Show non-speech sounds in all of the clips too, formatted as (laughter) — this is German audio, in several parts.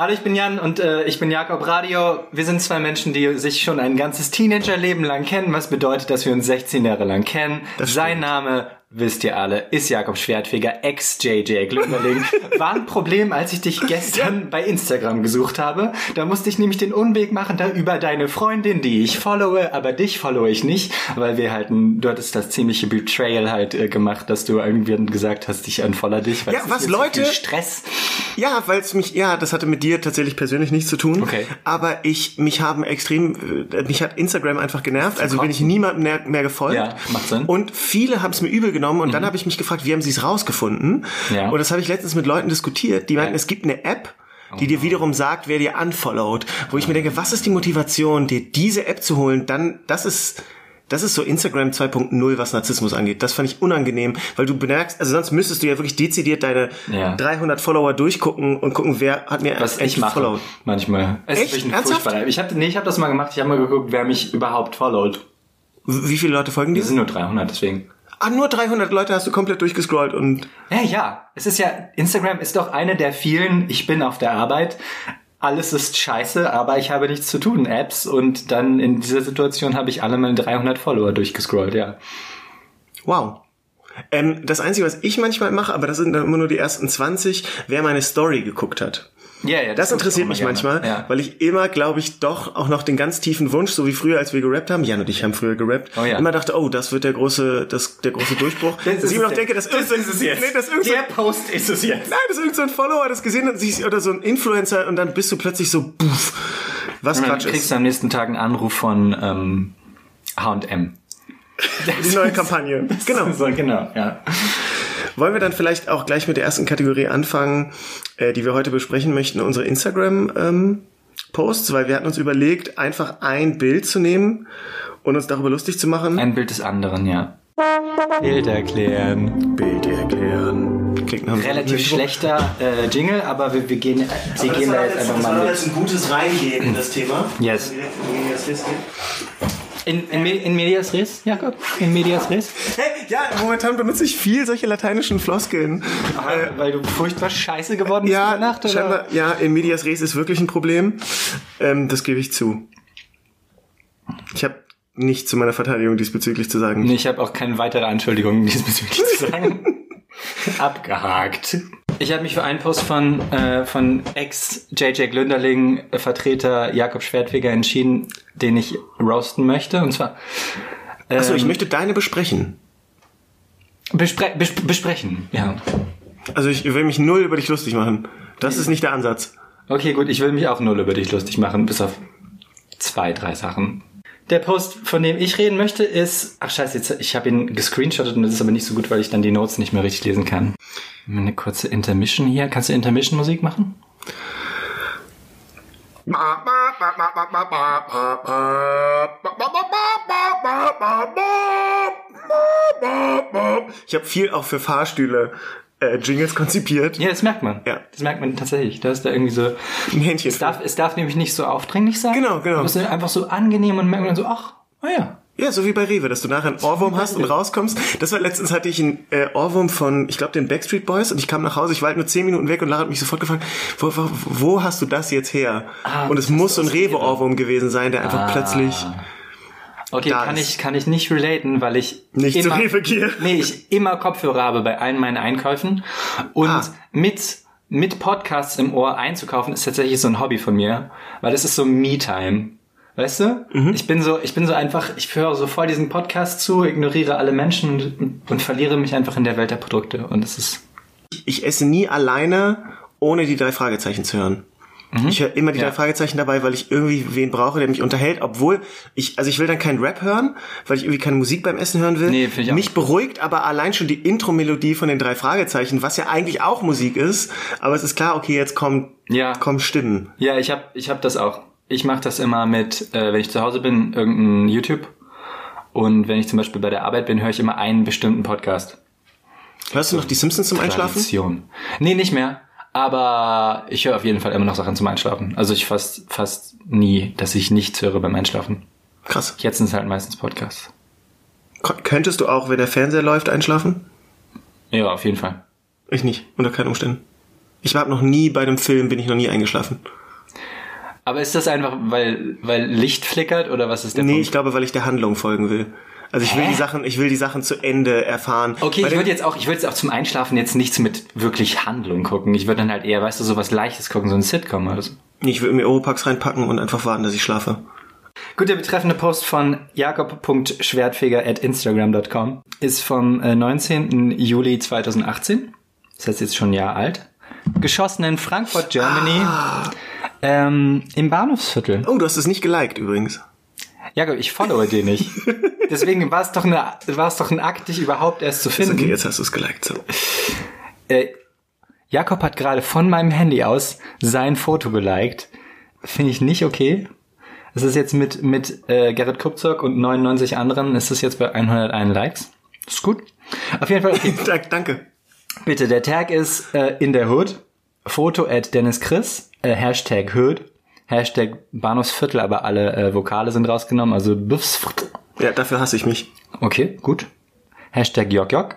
Hallo, ich bin Jan und äh, ich bin Jakob Radio. Wir sind zwei Menschen, die sich schon ein ganzes Teenagerleben lang kennen, was bedeutet, dass wir uns 16 Jahre lang kennen. Sein Name wisst ihr alle, ist Jakob Schwertfeger, ex-JJ Glückerling. War ein Problem, als ich dich gestern bei Instagram gesucht habe. Da musste ich nämlich den Unweg machen, da über deine Freundin, die ich followe, aber dich followe ich nicht, weil wir halt, ein, du hattest das ziemliche Betrayal halt äh, gemacht, dass du irgendwie gesagt hast, ich unfollow dich. Weil Ja, was, Leute? viel Stress. Ja, weil es mich, ja, das hatte mit dir tatsächlich persönlich nichts zu tun. Okay. Aber ich, mich haben extrem, äh, mich hat Instagram einfach genervt. Also bin ich niemandem mehr, mehr gefolgt. Ja, macht Sinn. Und viele haben es mir übel genommen und dann habe ich mich gefragt, wie haben sie es rausgefunden? Ja. Und das habe ich letztens mit Leuten diskutiert. Die meinten, Ja. es gibt eine App, die dir wiederum sagt, wer dir unfollowed. Wo ich mir denke, was ist die Motivation, dir diese App zu holen? Dann, das ist, das ist so Instagram 2.0, was Narzissmus angeht. Das fand ich unangenehm, weil du bemerkst, also sonst müsstest du ja wirklich dezidiert deine Ja. 300 Follower durchgucken und gucken, wer hat mir Was ich mache followed. manchmal. Es Echt? ist Ernsthaft? Ich habe nee, ich habe das mal gemacht. Ich habe mal geguckt, wer mich überhaupt followt. Wie viele Leute folgen dir? Wir sind nur 300, deswegen. Ah, nur 300 Leute hast du komplett durchgescrollt und Ja, ja. Es ist ja, Instagram ist doch eine der vielen, ich bin auf der Arbeit, alles ist scheiße, aber ich habe nichts zu tun, Apps. Und dann in dieser Situation habe ich alle meine 300 Follower durchgescrollt, ja. wow. Ähm, das Einzige, was ich manchmal mache, aber das sind dann immer nur die ersten 20, wer meine Story geguckt hat. Ja, ja. Das ich interessiert mich immer manchmal, gerne. Ja. weil ich immer, glaube ich, doch auch noch den ganz tiefen Wunsch, so wie früher, als wir gerappt haben, Jan und ich haben früher gerappt, Oh ja. immer dachte, oh, das wird der große, das, der große Durchbruch. (laughs) Das Dass ich ist immer noch denke, Das ist es jetzt. Nee, irgend so, Der Post ist es jetzt. nein, dass irgend so ein Follower das gesehen hat sich, oder so ein Influencer und dann bist du plötzlich so, puff, was Quatsch kriegst ist. du am nächsten Tag einen Anruf von ähm, H&M. (laughs) Die neue Kampagne. (laughs) Genau. So, genau, ja. Wollen wir dann vielleicht auch gleich mit der ersten Kategorie anfangen, äh, die wir heute besprechen möchten, unsere Instagram-Posts, weil wir hatten uns überlegt, einfach ein Bild zu nehmen und uns darüber lustig zu machen. Ein Bild des anderen, ja. Bild erklären. Bild erklären. Klingt einem- Relativ schlechter äh, Jingle, aber wir, wir gehen, wir gehen da jetzt einfach mal mit. ein gutes Reingehen in das Thema. Yes. In, in, in Medias Res, Jakob? In Medias Res? Hey, ja, momentan benutze ich viel solche lateinischen Floskeln. Äh, weil du furchtbar scheiße geworden bist Ja, in der Nacht, oder? ja, in medias res ist wirklich ein Problem. Ähm, das gebe ich zu. Ich habe nichts zu meiner Verteidigung diesbezüglich zu sagen. Nee, ich habe auch keine weitere Anschuldigung (laughs) diesbezüglich zu sagen. (laughs) Abgehakt. Ich habe mich für einen Post von, äh, von Ex-JJ Glünderling äh, Vertreter Jakob Schwertweger entschieden, den ich roasten möchte. Und zwar Achso, ich ähm, möchte deine besprechen. bespre bes besprechen. Ja. Also ich will mich null über dich lustig machen. Das ist nicht der Ansatz. Okay, gut, ich will mich auch null über dich lustig machen, bis auf zwei, drei Sachen. Der Post, von dem ich reden möchte, ist. Ach scheiße, jetzt, ich habe ihn gescreenshottet und das ist aber nicht so gut, weil ich dann die Notes nicht mehr richtig lesen kann. Eine kurze Intermission hier. Kannst du Intermission-Musik machen? Ich habe viel auch für Fahrstühle äh, Jingles konzipiert. Ja, das merkt man. Ja. Das merkt man tatsächlich. Da ist da irgendwie so. Ein Hähnchen. Es darf, es darf nämlich nicht so aufdringlich sein. Genau, genau. Aber es ist einfach so angenehm und merkt man dann so, ach, oh ja. Ja, so wie bei Rewe, dass du nachher einen Ohrwurm hast und rauskommst. Das war letztens hatte ich einen äh, Ohrwurm von, ich glaube, den Backstreet Boys und ich kam nach Hause, ich war halt nur zehn Minuten weg und Lara hat mich sofort gefragt, wo, wo, wo hast du das jetzt her? Ah, und es muss so ein. Rewe-Ohrwurm gewesen sein, der einfach Ah. plötzlich Okay, Da kann ist- ich, kann ich nicht relaten, weil ich nicht zu immer, Rewe gehe. Nee, ich immer Kopfhörer habe bei allen meinen Einkäufen. Und Ah. mit, mit Podcasts im Ohr einzukaufen ist tatsächlich so ein Hobby von mir, weil das ist so Me-Time. Weißt du? Mhm. Ich bin so, ich bin so einfach, ich höre so voll diesen Podcast zu, ignoriere alle Menschen und, und verliere mich einfach in der Welt der Produkte. Und das ist, Ich esse nie alleine, ohne die drei Fragezeichen zu hören. Ich höre immer die Mhm. Ja. drei Fragezeichen dabei, weil ich irgendwie wen brauche, der mich unterhält, obwohl ich, also ich will dann keinen Rap hören, weil ich irgendwie keine Musik beim Essen hören will. Nee, ich auch mich beruhigt aber allein schon die Intro-Melodie von den drei Fragezeichen, was ja eigentlich auch Musik ist, aber es ist klar, okay, jetzt kommen, Ja. kommen Stimmen. ja, ich hab, ich hab das auch. Ich mache das immer mit, äh, wenn ich zu Hause bin, irgendein YouTube. Und wenn ich zum Beispiel bei der Arbeit bin, höre ich immer einen bestimmten Podcast. Hörst du noch die Simpsons zum Einschlafen? Tradition. Nee, nicht mehr. Aber ich höre auf jeden Fall immer noch Sachen zum Einschlafen. Also ich fast, fast nie, dass ich nichts höre beim Einschlafen. Krass. Jetzt sind es halt meistens Podcasts. Könntest du auch, wenn der Fernseher läuft, einschlafen? Ja, auf jeden Fall. Ich nicht, unter keinen Umständen. Ich habe noch nie bei einem Film, bin ich noch nie eingeschlafen. Aber ist das einfach, weil, weil Licht flickert oder was ist der Nee, Punkt? ich glaube, weil ich der Handlung folgen will. Also ich will Hä? die Sachen, ich will die Sachen zu Ende erfahren. Okay, Bei ich würde jetzt auch, ich würde jetzt auch zum Einschlafen jetzt nichts mit wirklich Handlung gucken. Ich würde dann halt eher, weißt du, sowas Leichtes gucken, so ein Sitcom oder so. Ich will mir Oropax reinpacken und einfach warten, dass ich schlafe. Gut, der betreffende Post von jakob.schwertfeger.instagram.com ist vom äh, 19. Juli 2018. Das heißt jetzt schon ein Jahr alt. Geschossen in Frankfurt, Germany. Ähm, Im Bahnhofsviertel. Oh, du hast es nicht geliked übrigens. Jakob, ich followe dir nicht. (laughs) Deswegen war es doch, eine, war es doch ein Akt, dich überhaupt erst zu Ist finden. okay, jetzt hast du es geliked. So. Äh, Jakob hat gerade von meinem Handy aus sein Foto geliked. Finde ich nicht okay. Es ist jetzt mit, mit äh, Gerrit Kupzok und 99 anderen, ist es jetzt bei 101 Likes. Ist gut. Auf jeden Fall, okay. (laughs) Dank- Danke. bitte, der Tag ist äh, in der Hood. Foto at Dennis Chris, äh, Hashtag Hood, Hashtag Bahnhofsviertel, aber alle äh, Vokale sind rausgenommen, also Buffsviertel. Ja, dafür hasse ich mich. Okay, gut. Hashtag Jok Jok.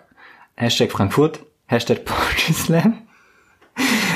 Hashtag Frankfurt. Hashtag (laughs) Poetry Slam.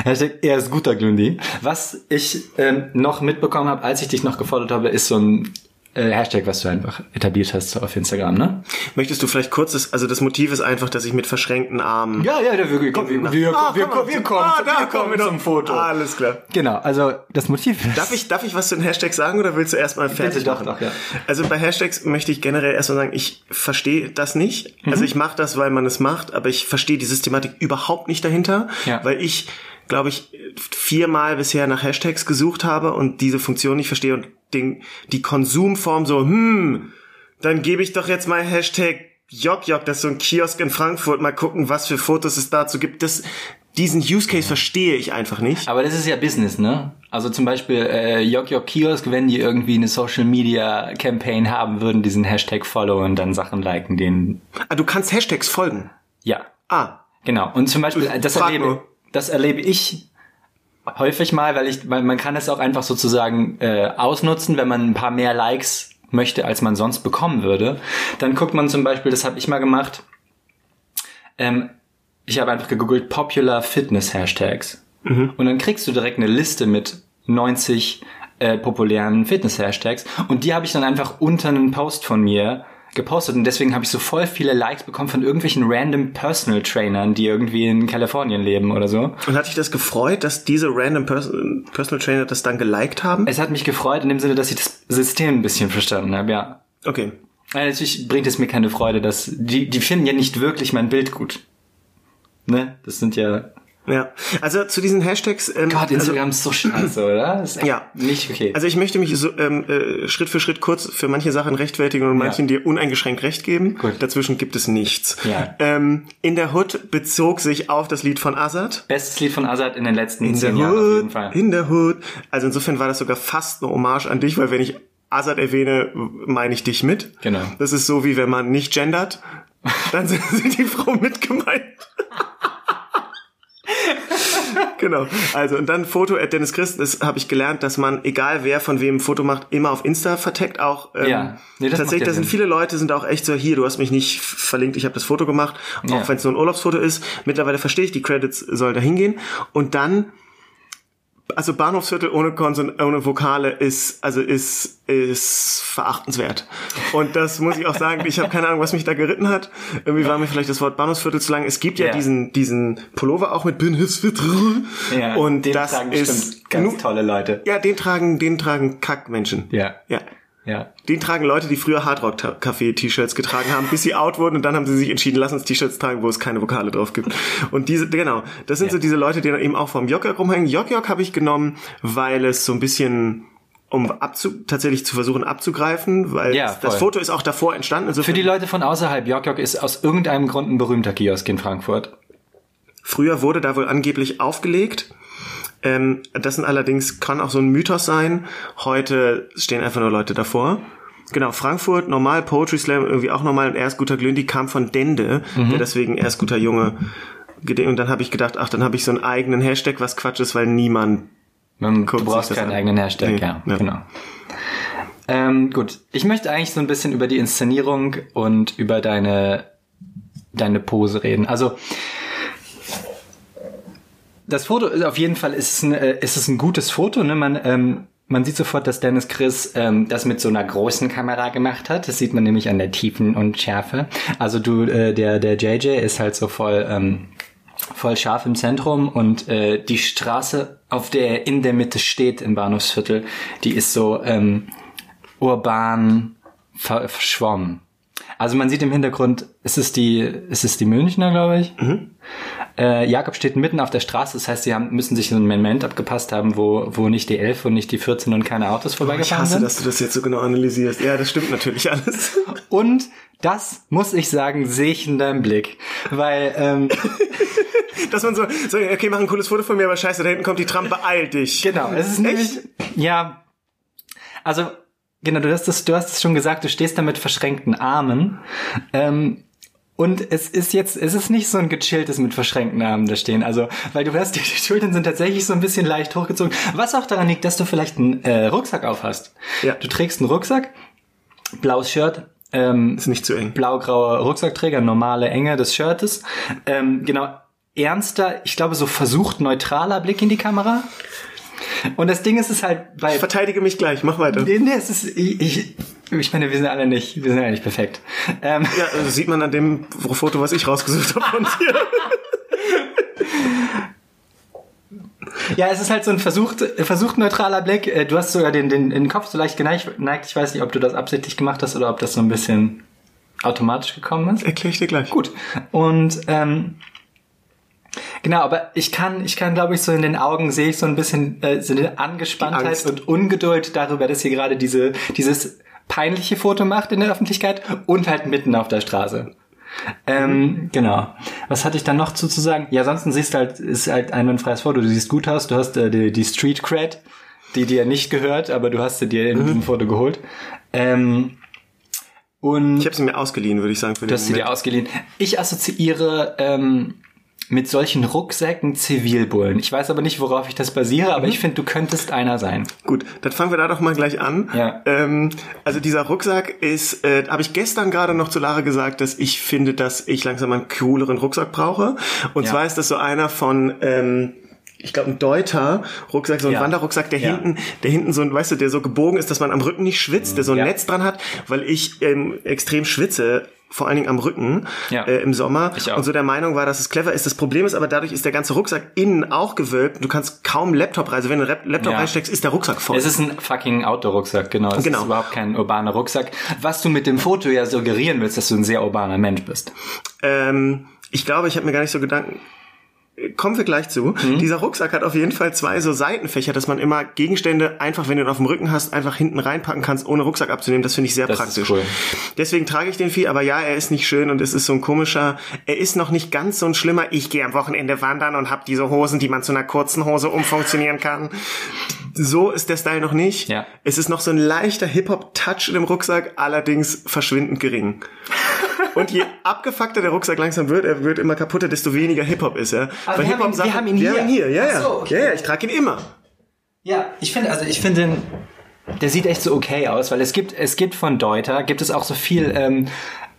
Hashtag er ist guter Glundi. Was ich ähm, noch mitbekommen habe, als ich dich noch gefolgt habe, ist so ein äh, Hashtag, was du einfach etabliert hast auf Instagram, ne? Möchtest du vielleicht kurz, das, also das Motiv ist einfach, dass ich mit verschränkten Armen... Ja, ja, wir, wir, wir, wir, wir, Ah, wir, komm, wir kommen, ah, da wir kommen wir doch. zum Foto. Alles klar. Genau, also das Motiv ist... Darf ich, darf ich was zu den Hashtags sagen oder willst du erstmal fertig doch, machen? doch, ja. Also bei Hashtags möchte ich generell erstmal sagen, ich verstehe das nicht. Mhm. Also ich mache das, weil man es macht, aber ich verstehe die Systematik überhaupt nicht dahinter, Ja. weil ich, glaube ich, viermal bisher nach Hashtags gesucht habe und diese Funktion nicht verstehe und den, die Konsumform so, hm, dann gebe ich doch jetzt mal Hashtag Jok Jok, das ist so ein Kiosk in Frankfurt, mal gucken, was für Fotos es dazu gibt. Das, diesen Use Case verstehe ich einfach nicht. Aber das ist ja Business, ne? Also zum Beispiel äh, Jok Jok Kiosk, wenn die irgendwie eine Social Media Campaign haben würden, diesen Hashtag followen, dann Sachen liken, den Ah, du kannst Hashtags folgen. ja, Ah, genau. Und zum Beispiel äh, das erlebe. Das erlebe ich häufig mal, weil ich, weil man kann es auch einfach sozusagen äh, ausnutzen, wenn man ein paar mehr Likes möchte, als man sonst bekommen würde. Dann guckt man zum Beispiel, das habe ich mal gemacht. Ähm, ich habe einfach gegoogelt Popular Fitness Hashtags. Und dann kriegst du direkt eine Liste mit 90 äh, populären Fitness-Hashtags. Und die habe ich dann einfach unter einen Post von mir gepostet. Und deswegen habe ich so voll viele Likes bekommen von irgendwelchen random Personal Trainern, die irgendwie in Kalifornien leben oder so. Und hat dich das gefreut, dass diese random Pers Personal Trainer das dann geliked haben? Es hat mich gefreut in dem Sinne, dass ich das System ein bisschen verstanden habe, ja. Okay. Ja, Natürlich bringt es mir keine Freude, dass die, die finden ja nicht wirklich mein Bild gut. Ne? Das sind ja. Ja. Also zu diesen Hashtags. Ähm, Gott, also, Instagram ist so scheiße, oder? Das ist echt Ja. Nicht okay. also ich möchte mich so ähm, äh, Schritt für Schritt kurz für manche Sachen rechtfertigen und manchen dir uneingeschränkt recht geben. Gut. Dazwischen gibt es nichts. Ja. Ähm, in der Hood bezog sich auf das Lied von Azad. Bestes Lied von Azad in den letzten In zehn Jahren auf jeden Hood, Fall. in der Hood. Also insofern war das sogar fast eine Hommage an dich, weil wenn ich Azad erwähne, meine ich dich mit. Genau. Das ist so, wie wenn man nicht gendert, dann sind (laughs) sind die Frau mit gemeint. (laughs) (laughs) genau. Also und dann Foto at Dennis Christ, das habe ich gelernt, dass man, egal wer von wem ein Foto macht, immer auf Insta verteckt auch. Ähm, Ja. Nee, das tatsächlich, da sind viele Leute, sind auch echt so, hier, du hast mich nicht verlinkt, ich habe das Foto gemacht, auch Ja. wenn es nur ein Urlaubsfoto ist. Mittlerweile verstehe ich, die Credits sollen da hingehen. Und dann also Bahnhofsviertel ohne Konson ohne Vokale ist also ist ist verachtenswert. Und das muss ich auch sagen, ich habe keine Ahnung, was mich da geritten hat. Irgendwie war mir vielleicht das Wort Bahnhofsviertel zu lang. Es gibt ja, Ja. diesen diesen Pullover auch mit Bahnhofsviertel. Ja, und den das tragen ist ganz genug- tolle Leute. Ja, den tragen den tragen Kackmenschen. Ja. Ja. Ja. Den tragen Leute, die früher Hardrock Café T-Shirts getragen haben, bis sie out wurden und dann haben sie sich entschieden, lass uns T-Shirts tragen, wo es keine Vokale drauf gibt. Und diese, genau, das sind Ja. so diese Leute, die dann eben auch vom Jok-Jok rumhängen. Jok-Jok habe ich genommen, weil es so ein bisschen um abzu tatsächlich zu versuchen abzugreifen, weil Ja, das. Foto ist auch davor entstanden. Für Insofern, die Leute von außerhalb, Jok ist aus irgendeinem Grund ein berühmter Kiosk in Frankfurt. früher wurde da wohl angeblich aufgelegt. Ähm, das sind allerdings, kann auch so ein Mythos sein. Heute stehen einfach nur Leute davor. Genau, Frankfurt, normal, Poetry Slam, irgendwie auch normal. Und erst guter Glündi kam von Dende, der deswegen erst guter Junge. Und dann habe ich gedacht, ach, dann habe ich so einen eigenen Hashtag, was Quatsch ist, weil niemand Man, Guckt du brauchst keinen an. eigenen Hashtag, Nee, ja, ja. genau. Ähm, gut, ich möchte eigentlich so ein bisschen über die Inszenierung und über deine deine Pose reden. Also das Foto ist auf jeden Fall ist es ein, äh, ist es ein gutes Foto. Ne? Man, ähm, man sieht sofort, dass Dennis Chris ähm, das mit so einer großen Kamera gemacht hat. Das sieht man nämlich an der Tiefen und Schärfe. Also du, äh, der der JJ ist halt so voll ähm, voll scharf im Zentrum und äh, die Straße, auf der er in der Mitte steht im Bahnhofsviertel, die ist so ähm, urban ver verschwommen. Also man sieht im Hintergrund, ist es die, ist es die Münchner, glaube ich. Mhm. Äh, Jakob steht mitten auf der Straße, das heißt, sie haben, müssen sich so einen Moment abgepasst haben, wo, wo nicht die 11 und nicht die 14 und keine Autos vorbeigefahren ich hasse, sind. dass du das jetzt so genau analysierst. Ja, das stimmt natürlich alles. (laughs) Und das, muss ich sagen, sehe ich in deinem Blick. Weil, ähm, (laughs) Dass man so, so, okay, mach ein cooles Foto von mir, aber scheiße, da hinten kommt die Tram, beeil dich. genau, es ist nämlich, ja, also, genau, du hast es, du hast es schon gesagt, du stehst da mit verschränkten Armen. Ähm, und es ist jetzt, es ist nicht so ein gechilltes mit verschränkten Armen da stehen. Also, weil du hast, die, die Schultern sind tatsächlich so ein bisschen leicht hochgezogen. Was auch daran liegt, dass du vielleicht einen äh, Rucksack auf hast. Ja. Du trägst einen Rucksack, blaues Shirt, ähm, Ist nicht zu eng. blau-grauer Rucksackträger, normale Enge des Shirtes. Ähm, genau, ernster, ich glaube so versucht neutraler Blick in die Kamera. Und das Ding ist es halt bei Ich verteidige mich gleich, mach weiter. Nee, nee, es ist, ich, ich, ich meine, wir sind alle nicht, wir sind alle nicht perfekt. Ähm, Ja, also sieht man an dem Foto, was ich rausgesucht habe von dir. (laughs) ja, es ist halt so ein versucht, versucht neutraler Blick. Äh, Du hast sogar den, den, den Kopf so leicht geneigt. Ich weiß nicht, ob du das absichtlich gemacht hast oder ob das so ein bisschen automatisch gekommen ist. Erkläre ich dir gleich. Gut. Und ähm, genau, aber ich kann, ich kann, glaube ich, so in den Augen sehe ich so ein bisschen äh, so eine Angespanntheit und Ungeduld darüber, dass hier gerade diese dieses peinliche Foto macht in der Öffentlichkeit und halt mitten auf der Straße. Ähm, genau. Was hatte ich dann noch zu, zu sagen? Ja, ansonsten siehst du halt, ist halt ein einwandfreies Foto. Du siehst gut aus, du hast äh, die, die Street Cred, die dir nicht gehört, aber du hast sie dir in diesem Foto geholt. Ähm, und Ich habe sie mir ausgeliehen, würde ich sagen, für Du den hast sie dir ausgeliehen. Ich assoziiere ähm, mit solchen Rucksäcken Zivilbullen. Ich weiß aber nicht, worauf ich das basiere, aber ich finde, du könntest einer sein. Gut, dann fangen wir da doch mal gleich an. Ja. Ähm, also dieser Rucksack ist, äh, habe ich gestern gerade noch zu Lara gesagt, dass ich finde, dass ich langsam einen cooleren Rucksack brauche. Und Ja. zwar ist das so einer von ähm, ich glaube, ein Deuter Rucksack, so ein Ja. Wanderrucksack, der Ja. hinten, der hinten so ein, weißt du, der so gebogen ist, dass man am Rücken nicht schwitzt, der so ein Ja. Netz dran hat, weil ich ähm, extrem schwitze, vor allen Dingen am Rücken Ja. äh, im Sommer Ich auch. und so der Meinung war, dass es clever ist. Das Problem ist aber, dadurch ist der ganze Rucksack innen auch gewölbt. Du kannst kaum Laptop rein. Also wenn du einen Laptop Ja. reinsteckst, ist der Rucksack voll. Es ist ein fucking Outdoor-Rucksack, genau. Es Genau. ist überhaupt kein urbaner Rucksack. Was du mit dem Foto ja suggerieren willst, dass du ein sehr urbaner Mensch bist. Ähm, ich glaube, ich habe mir gar nicht so Gedanken. Kommen wir gleich zu. Mhm. Dieser Rucksack hat auf jeden Fall zwei so Seitenfächer, dass man immer Gegenstände einfach, wenn du ihn auf dem Rücken hast, einfach hinten reinpacken kannst, ohne Rucksack abzunehmen. Das finde ich sehr Das praktisch. cool. Deswegen trage ich den viel, aber ja, er ist nicht schön und es ist so ein komischer, er ist noch nicht ganz so ein schlimmer, ich gehe am Wochenende wandern und habe diese Hosen, die man zu einer kurzen Hose umfunktionieren kann. So ist der Style noch nicht. Ja. Es ist noch so ein leichter Hip-Hop-Touch in dem Rucksack, allerdings verschwindend gering. Und je abgefuckter der Rucksack langsam wird, er wird immer kaputter, desto weniger Hip-Hop ist er. Aber wir haben ihn- wir haben ihn wir hier. haben ihn hier. Ja, so, okay. ja, ja, ich trage ihn immer. Ja, ich finde, also ich finde den, der sieht echt so okay aus, weil es gibt, es gibt von Deuter, gibt es auch so viel ähm,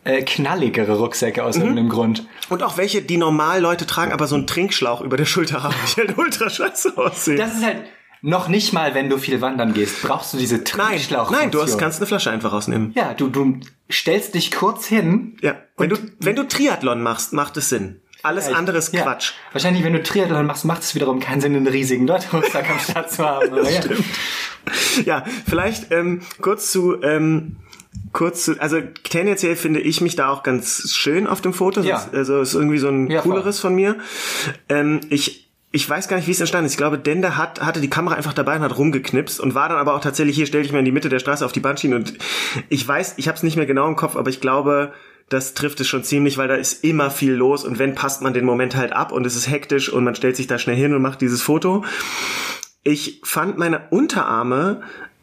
äh, knalligere Rucksäcke aus irgendeinem Grund. Und auch welche, die normal Leute tragen, aber so einen Trinkschlauch über der Schulter haben, die halt ultra scheiße aussehen. Das ist halt noch nicht mal, wenn du viel wandern gehst, brauchst du diese nein, Trinkschlauch. nein, du hast, kannst eine Flasche einfach rausnehmen. Ja, du, du stellst dich kurz hin. Ja. Wenn du, wenn du Triathlon machst, macht es Sinn. Alles andere ist Ja. Quatsch. Wahrscheinlich, wenn du Triathlon machst, macht es wiederum keinen Sinn, einen riesigen Deuter-Rucksack am Start zu haben. (laughs) Aber ja. Ja, vielleicht ähm, kurz zu, ähm, kurz zu, also tendenziell finde ich mich da auch ganz schön auf dem Foto. Ja. Also ist irgendwie so ein Ja, voll. cooleres von mir. Ähm, ich ich weiß gar nicht, wie es entstanden ist. Ich glaube, Dender hat, hatte die Kamera einfach dabei und hat rumgeknipst und war dann aber auch tatsächlich hier, stell dich mal in die Mitte der Straße auf die Bahnschiene und ich weiß, ich habe es nicht mehr genau im Kopf, aber ich glaube, das trifft es schon ziemlich, weil da ist immer viel los und wenn passt man den Moment halt ab und es ist hektisch und man stellt sich da schnell hin und macht dieses Foto. Ich fand meine Unterarme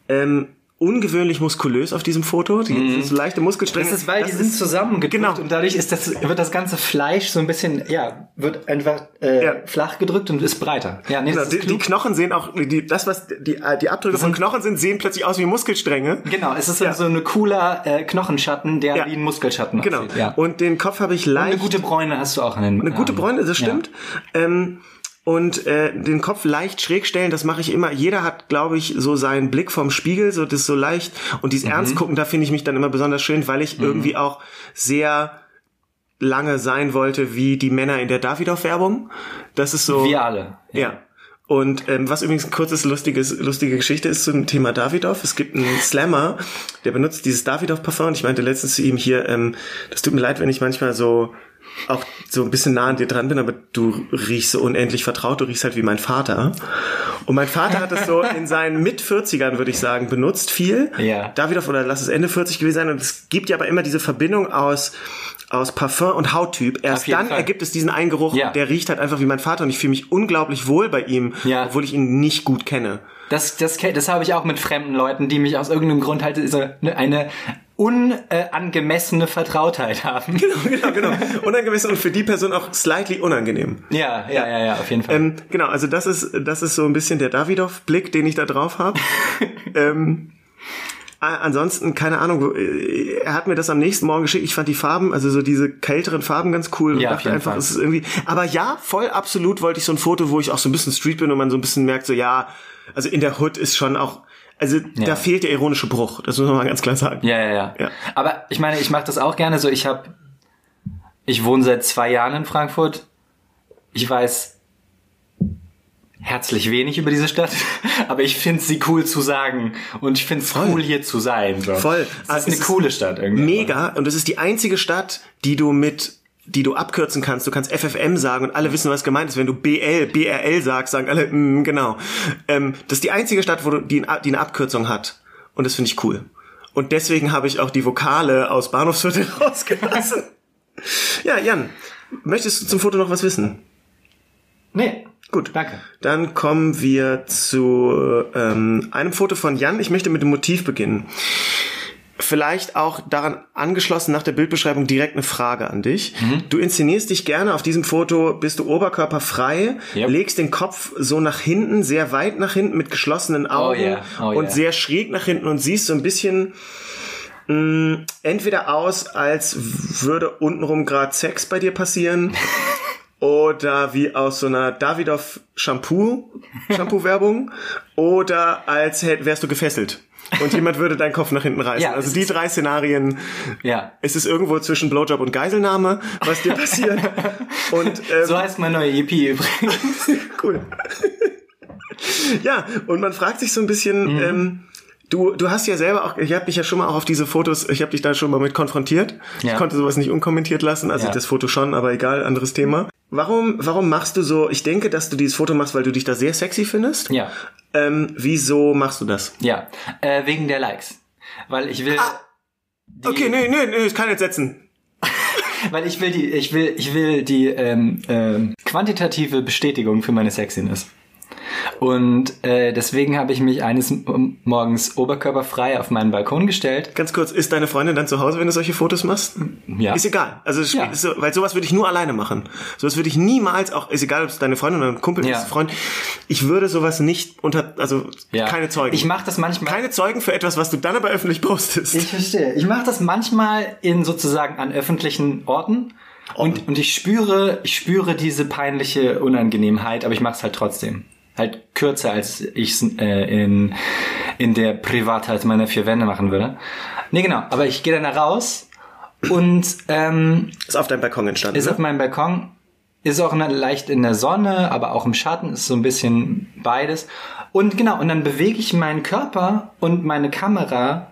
ähm, ungewöhnlich muskulös auf diesem Foto. Die so leichte Muskelstränge. Das ist, weil die sind zusammengedrückt Genau. und dadurch ist das, wird das ganze Fleisch so ein bisschen, ja, wird einfach äh, Ja. flach gedrückt und ist breiter. Ja, nee, Genau, das die, die. Knochen sehen auch, die, das was die, die Abdrücke von Knochen sind, sehen plötzlich aus wie Muskelstränge. Genau, es ist so, Ja. so ein cooler äh, Knochenschatten, der Ja. wie ein Muskelschatten Genau. aussieht. Ja. Und den Kopf habe ich leicht. Eine gute Bräune hast du auch an den Eine gute Bräune, das stimmt. Ähm, und äh, den Kopf leicht schräg stellen, das mache ich immer. Jeder hat, glaube ich, so seinen Blick vom Spiegel, so das so leicht und dieses Ernst gucken, da finde ich mich dann immer besonders schön, weil ich irgendwie auch sehr lange sein wollte wie die Männer in der Davidoff-Werbung. Das ist so. Wir alle. Ja. Und ähm, was übrigens ein kurzes lustiges lustige Geschichte ist zum Thema Davidoff. Es gibt einen Slammer, der benutzt dieses Davidoff Parfum. Und ich meinte letztens zu ihm hier, ähm, das tut mir leid, wenn ich manchmal so auch so ein bisschen nah an dir dran bin, aber du riechst so unendlich vertraut, du riechst halt wie mein Vater. Und mein Vater hat das so (laughs) in seinen Mit-40ern, würde ich sagen, benutzt viel. Ja. Davidoff oder lass es Ende 40 gewesen sein. Und es gibt ja aber immer diese Verbindung aus aus Parfum und Hauttyp. Erst dann Fall. ergibt es diesen einen Geruch, Ja. der riecht halt einfach wie mein Vater und ich fühle mich unglaublich wohl bei ihm, Ja. obwohl ich ihn nicht gut kenne. Das, das, das habe ich auch mit fremden Leuten, die mich aus irgendeinem Grund halt so eine, unangemessene Vertrautheit haben. genau, genau. Unangemessen und für die Person auch slightly unangenehm. Ja, ja, ja, ja, auf jeden Fall. Ähm, genau, also das ist, das ist so ein bisschen der Davidoff-Blick, den ich da drauf habe. (laughs) ähm, ansonsten, keine Ahnung, äh, er hat mir das am nächsten Morgen geschickt. Ich fand die Farben, also so diese kälteren Farben ganz cool Ja, dachte einfach, es ist irgendwie. Aber ja, voll absolut wollte ich so ein Foto, wo ich auch so ein bisschen Street bin und man so ein bisschen merkt, so ja, also in der Hood ist schon auch, also da fehlt der ironische Bruch. Das muss man mal ganz klar sagen. Ja, ja, ja. Ja. Aber ich meine, ich mache das auch gerne so. Ich habe, ich wohne seit zwei Jahren in Frankfurt. Ich weiß herzlich wenig über diese Stadt, (laughs) aber ich finde sie cool zu sagen und ich finde es cool hier zu sein. So. Voll. Es Also ist eine es ist coole Stadt irgendwie. Mega. Und es ist die einzige Stadt, die du mit die du abkürzen kannst. Du kannst FFM sagen und alle wissen, was gemeint ist. Wenn du BL, BRL sagst, sagen alle, mm, genau. Ähm, das ist die einzige Stadt, wo du, die, die eine Abkürzung hat. Und das finde ich cool. Und deswegen habe ich auch die Vokale aus Bahnhofsviertel (laughs) rausgelassen. ja, Jan, möchtest du zum Foto noch was wissen? Nee. Gut. Danke. Dann kommen wir zu ähm, einem Foto von Jan. Ich möchte mit dem Motiv beginnen. Vielleicht auch daran angeschlossen nach der Bildbeschreibung direkt eine Frage an dich. Mhm. Du inszenierst dich gerne auf diesem Foto, bist du oberkörperfrei, Yep. legst den Kopf so nach hinten, sehr weit nach hinten mit geschlossenen Augen yeah. Oh und yeah. sehr schräg nach hinten und siehst so ein bisschen mh, entweder aus, als würde untenrum gerade Sex bei dir passieren (laughs) oder wie aus so einer Davidoff Shampoo Shampoo Werbung oder als hätt, wärst du gefesselt und jemand würde deinen Kopf nach hinten reißen. Ja, also die drei Szenarien. Ja. Es ist irgendwo zwischen Blowjob und Geiselnahme, was dir passiert. (laughs) und ähm, So heißt mein neuer EP übrigens. (laughs) cool. ja, und man fragt sich so ein bisschen, Mhm. ähm, du, du hast ja selber auch, ich habe dich ja schon mal auch auf diese Fotos, ich habe dich da schon mal mit konfrontiert. Ich Ja. konnte sowas nicht unkommentiert lassen, also Ja. das Foto schon, aber egal, anderes Thema. Warum, warum machst du so, ich denke, dass du dieses Foto machst, weil du dich da sehr sexy findest. Ja. Ähm, wieso machst du das? Ja. Äh, wegen der Likes. Weil ich will. die- Okay, nee, nee, nee, ich kann jetzt setzen. (laughs) Weil ich will die, ich will, ich will die ähm, ähm, quantitative Bestätigung für meine Sexiness. Und äh, deswegen habe ich mich eines Morgens oberkörperfrei auf meinen Balkon gestellt. Ganz kurz, ist deine Freundin dann zu Hause, wenn du solche Fotos machst? Ja. Ist egal. Also Ja. ist so, weil sowas würde ich nur alleine machen. Sowas würde ich niemals auch, ist egal, ob es deine Freundin oder ein Kumpel Ja. ist, Freund. Ich würde sowas nicht unter, also Ja. keine Zeugen. Ich mache das manchmal. keine Zeugen für etwas, was du dann aber öffentlich postest. Ich verstehe. Ich mache das manchmal in sozusagen an öffentlichen Orten. Und, und ich spüre, ich spüre diese peinliche Unangenehmheit, aber ich mache es halt trotzdem. Halt kürzer, als ich es äh, in, in der Privatheit meiner vier Wände machen würde. Nee, genau. Aber ich gehe dann da raus und ähm, ist auf deinem Balkon entstanden. ist ne? auf meinem Balkon, ist auch der- leicht in der Sonne, aber auch im Schatten, ist so ein bisschen beides. Und genau, und dann bewege ich meinen Körper und meine Kamera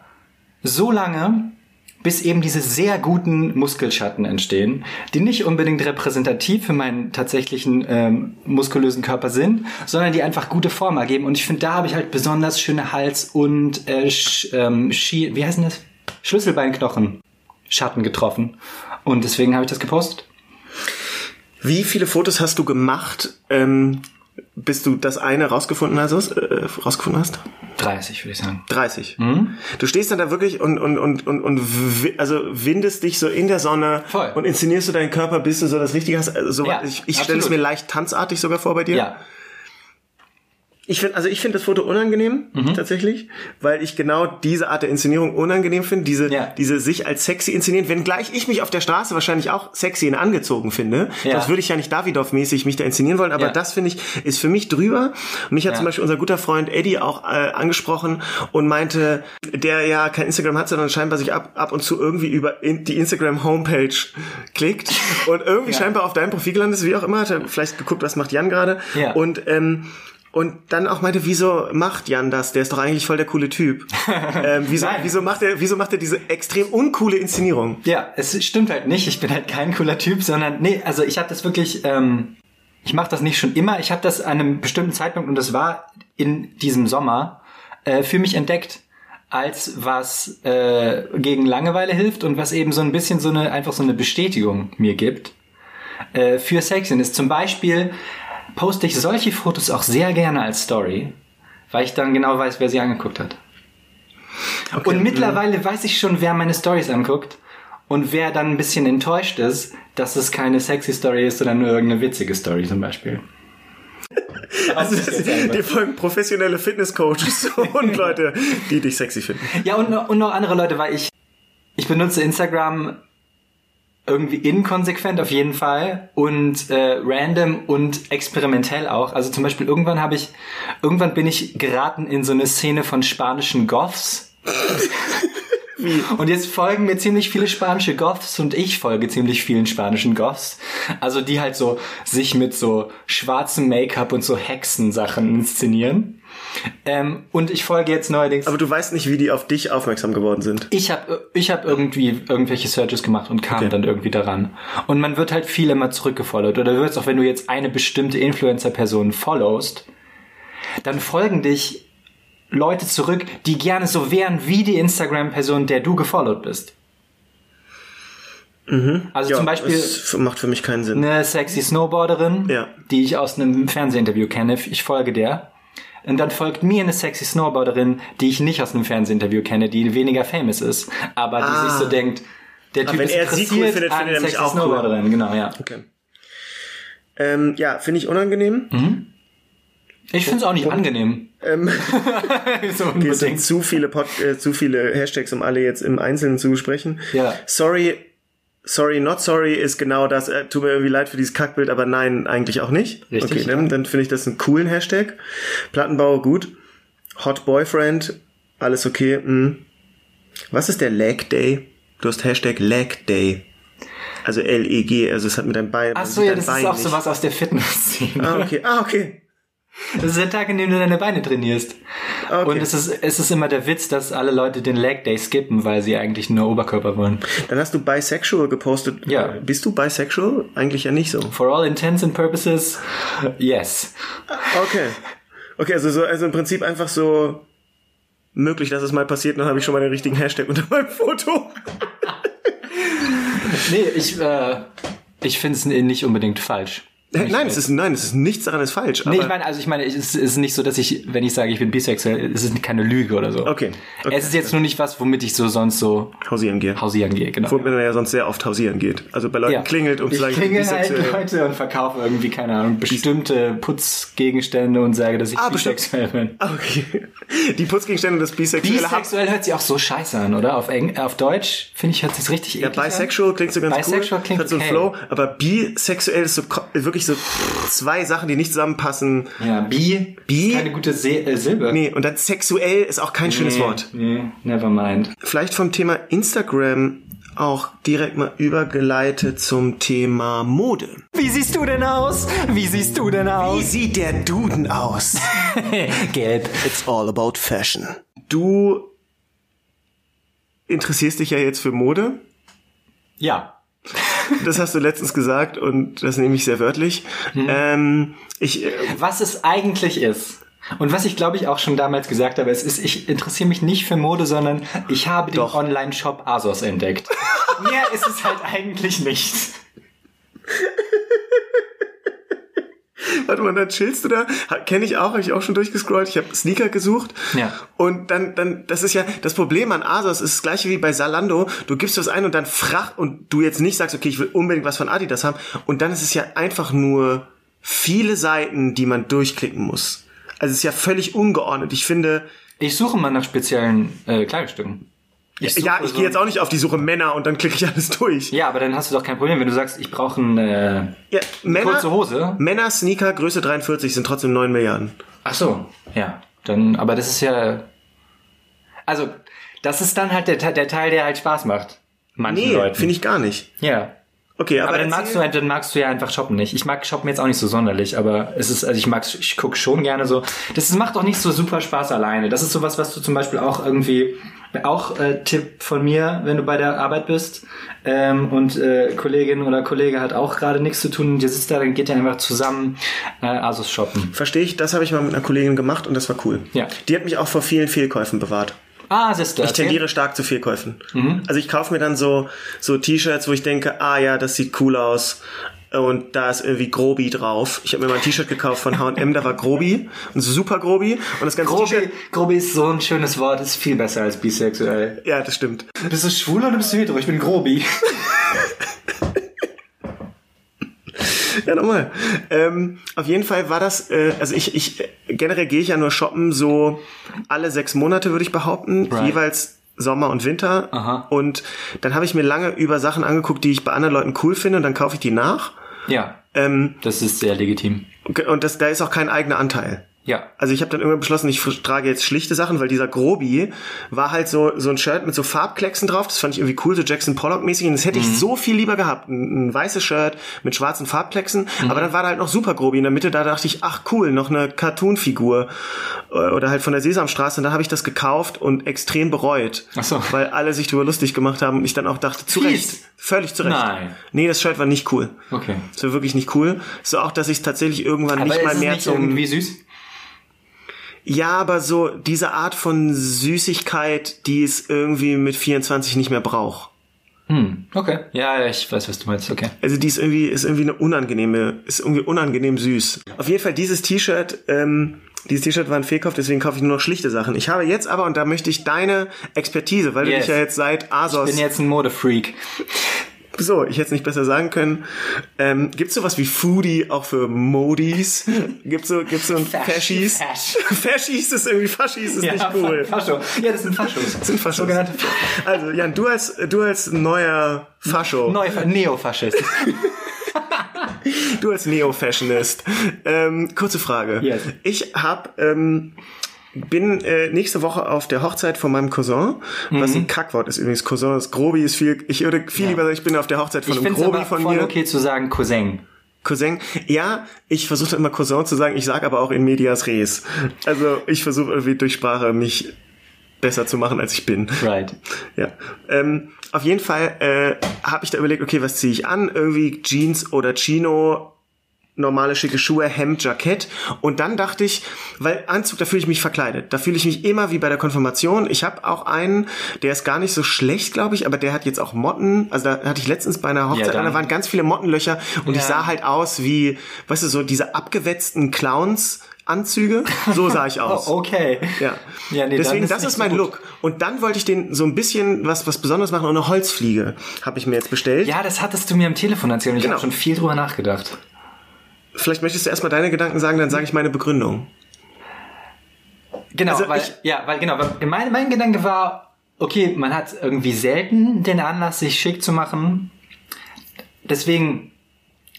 so lange, bis eben diese sehr guten Muskelschatten entstehen, die nicht unbedingt repräsentativ für meinen tatsächlichen ähm, muskulösen Körper sind, sondern die einfach gute Form ergeben. Und ich finde, da habe ich halt besonders schöne Hals- und äh, Sch, ähm, Schi wie heißen das? Schlüsselbeinknochen Schatten getroffen. Und deswegen habe ich das gepostet. Wie viele Fotos hast du gemacht, ähm, bis du das eine rausgefunden hast? Äh, rausgefunden hast? 30, würde ich sagen. 30. Mhm. Du stehst dann da wirklich und, und, und, und, und also windest dich so in der Sonne Voll. und inszenierst du deinen Körper, bis du so das Richtige hast. Also so, Ja, ich ich stelle es mir leicht tanzartig sogar vor bei dir. Ja. Ich finde, also ich finde das Foto unangenehm Mhm. tatsächlich, weil ich genau diese Art der Inszenierung unangenehm finde, diese Ja. diese sich als sexy inszenieren, wenngleich ich mich auf der Straße wahrscheinlich auch sexy und angezogen finde. Ja. Das würde ich ja nicht Davidoff-mäßig mich da inszenieren wollen, aber Ja. das finde ich ist für mich drüber. Mich hat zum Beispiel unser guter Freund Eddie auch äh, angesprochen und meinte, der ja kein Instagram hat, sondern scheinbar sich ab, ab und zu irgendwie über in die Instagram Homepage klickt und irgendwie scheinbar auf dein Profil gelandet ist, wie auch immer, hat er vielleicht geguckt, was macht Jan gerade Ja. und ähm, und dann auch meinte, wieso macht Jan das? Der ist doch eigentlich voll der coole Typ. (laughs) ähm, wieso, wieso macht er, wieso macht er diese extrem uncoole Inszenierung? Ja, es stimmt halt nicht. Ich bin halt kein cooler Typ, sondern nee, also ich habe das wirklich. Ähm, ich mache das nicht schon immer. Ich habe das an einem bestimmten Zeitpunkt und das war in diesem Sommer äh, für mich entdeckt als was äh, gegen Langeweile hilft und was eben so ein bisschen so eine einfach so eine Bestätigung mir gibt äh, für Sexiness. Zum Beispiel poste ich solche Fotos auch sehr gerne als Story, weil ich dann genau weiß, wer sie angeguckt hat. Und mittlerweile weiß ich schon, wer meine Stories anguckt und wer dann ein bisschen enttäuscht ist, dass es keine sexy Story ist, sondern nur irgendeine witzige Story zum Beispiel. (laughs) Also dir folgen professionelle Fitnesscoaches (laughs) und Leute, die dich sexy finden. Ja, und, noch- und noch andere Leute, weil ich, ich benutze Instagram irgendwie inkonsequent auf jeden Fall und äh, random und experimentell auch. Also zum Beispiel irgendwann habe ich, irgendwann bin ich geraten in so eine Szene von spanischen Goths. (laughs) Und jetzt folgen mir ziemlich viele spanische Goths und ich folge ziemlich vielen spanischen Goths. Also die halt so sich mit so schwarzem Make-up und so Hexensachen inszenieren. Ähm, und ich folge jetzt neuerdings. Aber du weißt nicht, wie die auf dich aufmerksam geworden sind. Ich habe ich hab irgendwie irgendwelche Searches gemacht und kam Okay. dann irgendwie daran. Und man wird halt viel immer zurückgefollowt. Oder du wirst auch, wenn du jetzt eine bestimmte Influencer-Person followst, dann folgen dich Leute zurück, die gerne so wären wie die Instagram-Person, der du gefollowt bist. Also zum Beispiel das macht für mich keinen Sinn. eine sexy Snowboarderin, Ja. die ich aus einem Fernsehinterview kenne. Ich folge der. Und dann folgt mir eine sexy Snowboarderin, die ich nicht aus einem Fernsehinterview kenne, die weniger famous ist, aber die Ah. sich so denkt, der Typ wenn ist er sie cool findet, findet er mich sexy auch cool. Snowboarderin, genau, ja. Okay. Ähm, ja, finde ich unangenehm. Mhm. Ich finde es auch nicht angenehm. Ähm, (laughs) so es sind zu viele, Pod äh, zu viele Hashtags, um alle jetzt im Einzelnen zu besprechen. Ja. Sorry, sorry, not sorry ist genau das. Äh, tut mir irgendwie leid für dieses Kackbild, aber nein, eigentlich auch nicht. Richtig, Okay, dann, dann finde ich das einen coolen Hashtag. Plattenbau, gut. Hot Boyfriend, alles okay. Hm. Was ist der Leg Day? Du hast Hashtag Leg Day. Also L-E-G, also es hat mit deinem Bein. Ach so, ja, das Bein ist auch nicht. sowas aus der Fitnessszene. Ah, okay. Ah, okay. Das ist der Tag, in dem du deine Beine trainierst. Okay. Und es ist, es ist immer der Witz, dass alle Leute den Leg Day skippen, weil sie eigentlich nur Oberkörper wollen. Dann hast du bisexual gepostet. Ja. Bist du bisexual? Eigentlich ja nicht so. For all intents and purposes, yes. Okay. Okay, also so, also im Prinzip einfach so möglich, dass es mal passiert, dann habe ich schon mal den richtigen Hashtag unter meinem Foto. (laughs) Nee, ich, äh, ich finde es nicht unbedingt falsch. Nein, es ist nein, es ist nichts daran ist falsch. Nee, ich meine, also ich meine, es ist, nicht so, dass ich, wenn ich sage, ich bin bisexuell, es ist keine Lüge oder so. Okay, okay. Es ist jetzt nur nicht was, womit ich so sonst so hausieren gehe. hausieren gehe, genau. Wo man ja sonst sehr oft hausieren geht. Also bei Leuten klingelt, um zu ich sagen, ich klingel halt. Leute und verkaufe irgendwie, keine Ahnung, bestimmte Putzgegenstände und sage, dass ich Ah, bisexuell bin. Ah, Okay. Die Putzgegenstände des Bisexuelle haben. Bisexuell hört sich auch so scheiße an, oder? Auf, Eng auf Deutsch, finde ich, hört sich richtig Ja, eklig an. bisexual klingt so ganz Bisexual cool. klingt hat so einen okay. Flow, aber bisexuell ist so ko- wirklich so zwei Sachen, die nicht zusammenpassen. Ja, bi, Bi? ist keine gute Se äh, Silbe. Nee, und dann sexuell ist auch kein schönes Nee, Wort. Nee, never mind. Vielleicht vom Thema Instagram auch direkt mal übergeleitet zum Thema Mode. Wie siehst du denn aus? Wie siehst du denn Wie aus? sieht der Duden aus? (laughs) Gelb. It's all about fashion. Du interessierst dich ja jetzt für Mode. Ja. Das hast du letztens gesagt und das nehme ich sehr wörtlich. Ähm, ich, äh, Was es eigentlich ist. Und was ich glaube ich auch schon damals gesagt habe, es ist, ich interessiere mich nicht für Mode, sondern ich habe den Doch. Online-Shop Asos entdeckt. (laughs) Mehr ist es halt eigentlich nicht. (laughs) warte mal, dann chillst du da. Kenne ich auch, habe ich auch schon durchgescrollt. Ich habe Sneaker gesucht. Ja. Und dann, dann, das ist ja, das Problem an Asos ist das gleiche wie bei Zalando. Du gibst was ein und dann frach und du jetzt nicht sagst, okay, ich will unbedingt was von Adidas haben. Und dann ist es ja einfach nur viele Seiten, die man durchklicken muss. Also es ist ja völlig ungeordnet. Ich finde, Ich suche mal nach speziellen äh, Kleidungsstücken. Ich ja, ich so- gehe jetzt auch nicht auf die Suche Männer und dann klicke ich alles durch. Ja, aber dann hast du doch kein Problem, wenn du sagst, ich brauche eine äh, Ja, Männer, kurze Hose. Männer Sneaker Größe 43 sind trotzdem 9 Milliarden. Ach so, ja. Dann, aber das ist ja. Also, das ist dann halt der, der Teil, der halt Spaß macht. Manchen Nee, Leuten. finde ich gar nicht. Ja. Okay, aber, Aber dann magst, du, halt- dann magst du ja einfach shoppen nicht. Ich mag shoppen jetzt auch nicht so sonderlich, aber es ist, also ich mag, ich gucke schon gerne so. Das ist, macht auch nicht so super Spaß alleine. Das ist sowas, was du zum Beispiel auch irgendwie, auch äh, Tipp von mir, wenn du bei der Arbeit bist ähm, und äh, Kollegin oder Kollege hat auch gerade nichts zu tun und ihr sitzt da, dann geht ihr einfach zusammen äh, Asus shoppen. Verstehe ich, das habe ich mal mit einer Kollegin gemacht und das war cool. Ja. Die hat mich auch vor vielen Fehlkäufen bewahrt. Ah, siehst du. Ich tendiere stark zu Fehlkäufen. Mhm. Also ich kaufe mir dann so, so T-Shirts, wo ich denke, ah ja, das sieht cool aus. Und da ist irgendwie Grobi drauf. Ich habe mir mal ein T-Shirt gekauft von H&M, da war Grobi. Und super Grobi. Und das ganze Grobi, T-Shirt... Grobi ist so ein schönes Wort, ist viel besser als bisexuell. Ja, das stimmt. Bist du schwul oder bist du hetero? Ich bin Grobi. (laughs) (laughs) Ja, nochmal. Ähm, auf jeden Fall war das, äh, also ich, ich generell gehe ich ja nur shoppen so alle sechs Monate, würde ich behaupten, Right. jeweils Sommer und Winter. Aha. Und dann habe ich mir lange über Sachen angeguckt, die ich bei anderen Leuten cool finde und dann kaufe ich die nach. Ja, Ähm, das ist sehr legitim. und das, da ist auch kein eigener Anteil. Ja. Also ich habe dann irgendwann beschlossen, ich trage jetzt schlichte Sachen, weil dieser Grobi war halt so so ein Shirt mit so Farbklecksen drauf. Das fand ich irgendwie cool, so Jackson Pollock mäßig. Und das hätte ich so viel lieber gehabt. Ein, ein weißes Shirt mit schwarzen Farbklecksen. Aber dann war da halt noch super Grobi in der Mitte. Da dachte ich, ach cool, noch eine Cartoon-Figur Äh, oder halt von der Sesamstraße. Und dann habe ich das gekauft und extrem bereut, Ach so. weil alle sich darüber lustig gemacht haben. Und ich dann auch dachte, zu. Recht, völlig zu Recht. Nein. Nee, das Shirt war nicht cool. Okay. Das war wirklich nicht cool. So auch, dass ich es tatsächlich irgendwann Aber nicht ist mal es mehr nicht zum irgendwie süß? Ja, aber so diese Art von Süßigkeit, die es irgendwie mit 24 nicht mehr braucht. Hm, okay. Ja, ich weiß, was du meinst, okay. Also die ist irgendwie, ist irgendwie eine unangenehme, ist irgendwie unangenehm süß. Auf jeden Fall dieses T-Shirt, ähm, dieses T-Shirt war ein Fehlkauf, deswegen kaufe ich nur noch schlichte Sachen. Ich habe jetzt aber, und da möchte ich deine Expertise, weil du Yes. dich ja jetzt seit ASOS, Ich bin jetzt ein Modefreak. So, ich hätte es nicht besser sagen können. Ähm, gibt's sowas wie Foodie auch für Modis? Gibt's so, gibt's so ein Fasch- (laughs) Faschies? Fasch. Faschies ist irgendwie, Faschis ist nicht cool. Fascho. Ja, das sind Faschos. sind Faschos. Sogenannte Also, Jan, du als, du als neuer Fascho, Neu Neofaschist. (laughs) du als Neo-Fashionist. Ähm, kurze Frage. Yes. Ich hab, ähm, bin äh, nächste Woche auf der Hochzeit von meinem Cousin, was ein Kackwort ist übrigens. Cousin ist Grobi, ist viel, ich würde viel Mhm. Ja. lieber sagen, ich bin auf der Hochzeit von Ich einem Grobi aber von voll mir. okay zu sagen Cousin. Cousin. Ja, ich versuche immer Cousin zu sagen, ich sage aber auch in medias res. Also ich versuche irgendwie durch Sprache mich besser zu machen, als ich bin. Right. Ja. Ähm, auf jeden Fall äh, habe ich da überlegt, okay, was ziehe ich an? Irgendwie Jeans oder Chino, normale schicke Schuhe, Hemd, Jackett. Und dann dachte ich, weil Anzug, da fühle ich mich verkleidet. Da fühle ich mich immer wie bei der Konfirmation. Ich habe auch einen, der ist gar nicht so schlecht, glaube ich, aber der hat jetzt auch Motten. Also da hatte ich letztens bei einer Hochzeit, Ja, da waren ganz viele Mottenlöcher und ich Ja. sah halt aus wie, weißt du, so diese abgewetzten Clowns. Anzüge, (laughs) so sah ich aus. Oh, okay. Ja. Ja, nee, Deswegen, ist das ist mein gut. Look. Und dann wollte ich den so ein bisschen was, was Besonderes machen und eine Holzfliege habe ich mir jetzt bestellt. Ja, das hattest du mir am Telefon erzählt und ich Genau. habe schon viel drüber nachgedacht. Vielleicht möchtest du erstmal deine Gedanken sagen, dann sage ich meine Begründung. Genau, Also weil, ich- ja, weil, genau, weil mein, mein Gedanke war, okay, man hat irgendwie selten den Anlass, sich schick zu machen. Deswegen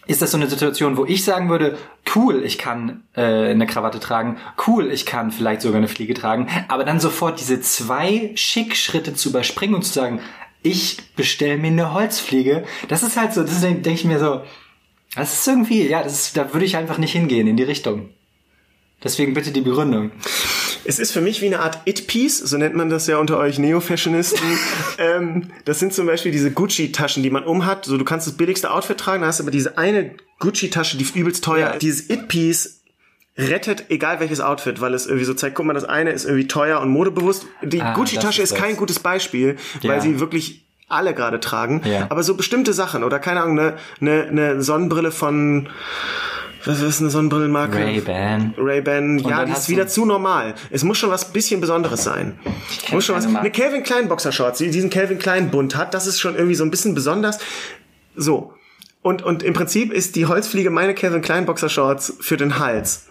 ist das so eine Situation, wo ich sagen würde, cool, ich kann äh, eine Krawatte tragen, cool, ich kann vielleicht sogar eine Fliege tragen, aber dann sofort diese zwei Schick-Schritte zu überspringen und zu sagen, ich bestelle mir eine Holzfliege, das ist halt so, das denke denk ich mir so, das ist irgendwie, ja, das ist, da würde ich einfach nicht hingehen in die Richtung. Deswegen bitte die Begründung. Es ist für mich wie eine Art It-Piece, so nennt man das ja unter euch Neo-Fashionisten. (laughs) ähm, das sind zum Beispiel diese Gucci-Taschen, die man umhat. So, du kannst das billigste Outfit tragen, dann hast du aber diese eine Gucci-Tasche, die übelst teuer Ja. ist. Dieses It-Piece rettet egal welches Outfit, weil es irgendwie so zeigt, guck mal, das eine ist irgendwie teuer und modebewusst. Die Ah, Gucci-Tasche ist ist kein gutes Beispiel, weil Ja. sie wirklich alle gerade tragen. Ja. Aber so bestimmte Sachen oder keine Ahnung, eine, eine, eine Sonnenbrille von was ist eine Sonnenbrillenmarke? Ray-Ban. Ray-Ban, ja, die ist wieder zu normal. Es muss schon was bisschen Besonderes sein. Muss schon was, Marke. eine Calvin Klein Boxershorts, die diesen Calvin Klein Bund hat, das ist schon irgendwie so ein bisschen besonders. So. Und, und im Prinzip ist die Holzfliege meine Calvin Klein Boxershorts für den Hals.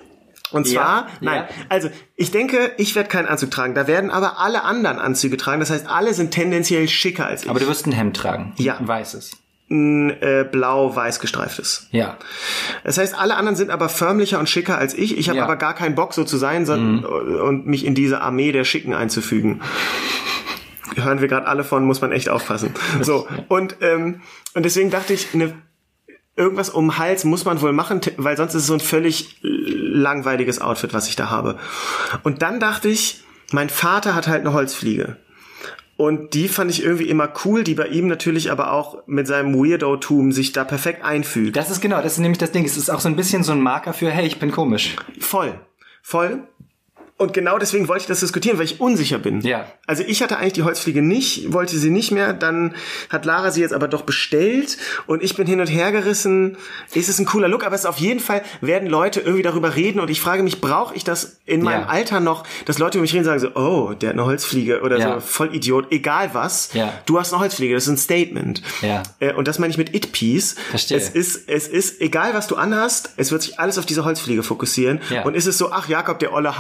Und Ja, zwar, nein, ja. also ich denke, ich werde keinen Anzug tragen. Da werden aber alle anderen Anzüge tragen. Das heißt, alle sind tendenziell schicker als ich. Aber du wirst ein Hemd tragen. Ja. Ein weißes. ein äh, blau-weiß gestreiftes. Ja. Das heißt, alle anderen sind aber förmlicher und schicker als ich. Ich habe Ja. aber gar keinen Bock, so zu sein sondern, und mich in diese Armee der Schicken einzufügen. Hören wir gerade alle von, muss man echt aufpassen. So, (laughs) und, ähm, und deswegen dachte ich, eine, irgendwas um Hals muss man wohl machen, weil sonst ist es so ein völlig langweiliges Outfit, was ich da habe. Und dann dachte ich, mein Vater hat halt eine Holzfliege. Und die fand ich irgendwie immer cool, die bei ihm natürlich aber auch mit seinem Weirdo-Tum sich da perfekt einfügt. Das ist genau, das ist nämlich das Ding. Es ist auch so ein bisschen so ein Marker für, hey, ich bin komisch. Voll. Voll. Und genau deswegen wollte ich das diskutieren, weil ich unsicher bin. Ja. Also ich hatte eigentlich die Holzfliege nicht, wollte sie nicht mehr. Dann hat Lara sie jetzt aber doch bestellt und ich bin hin und her gerissen. Ist es ein cooler Look? Aber es ist auf jeden Fall werden Leute irgendwie darüber reden und ich frage mich, brauche ich das in meinem Ja. Alter noch, dass Leute über mich reden und sagen so, oh, der hat eine Holzfliege oder Ja. so, voll Idiot, egal was. Ja. Du hast eine Holzfliege, das ist ein Statement. Ja. Äh, Und das meine ich mit It-Piece. Verstehe. Es ist, es ist, egal was du anhast, es wird sich alles auf diese Holzfliege fokussieren. Ja. Und ist es so, ach Jakob, der olle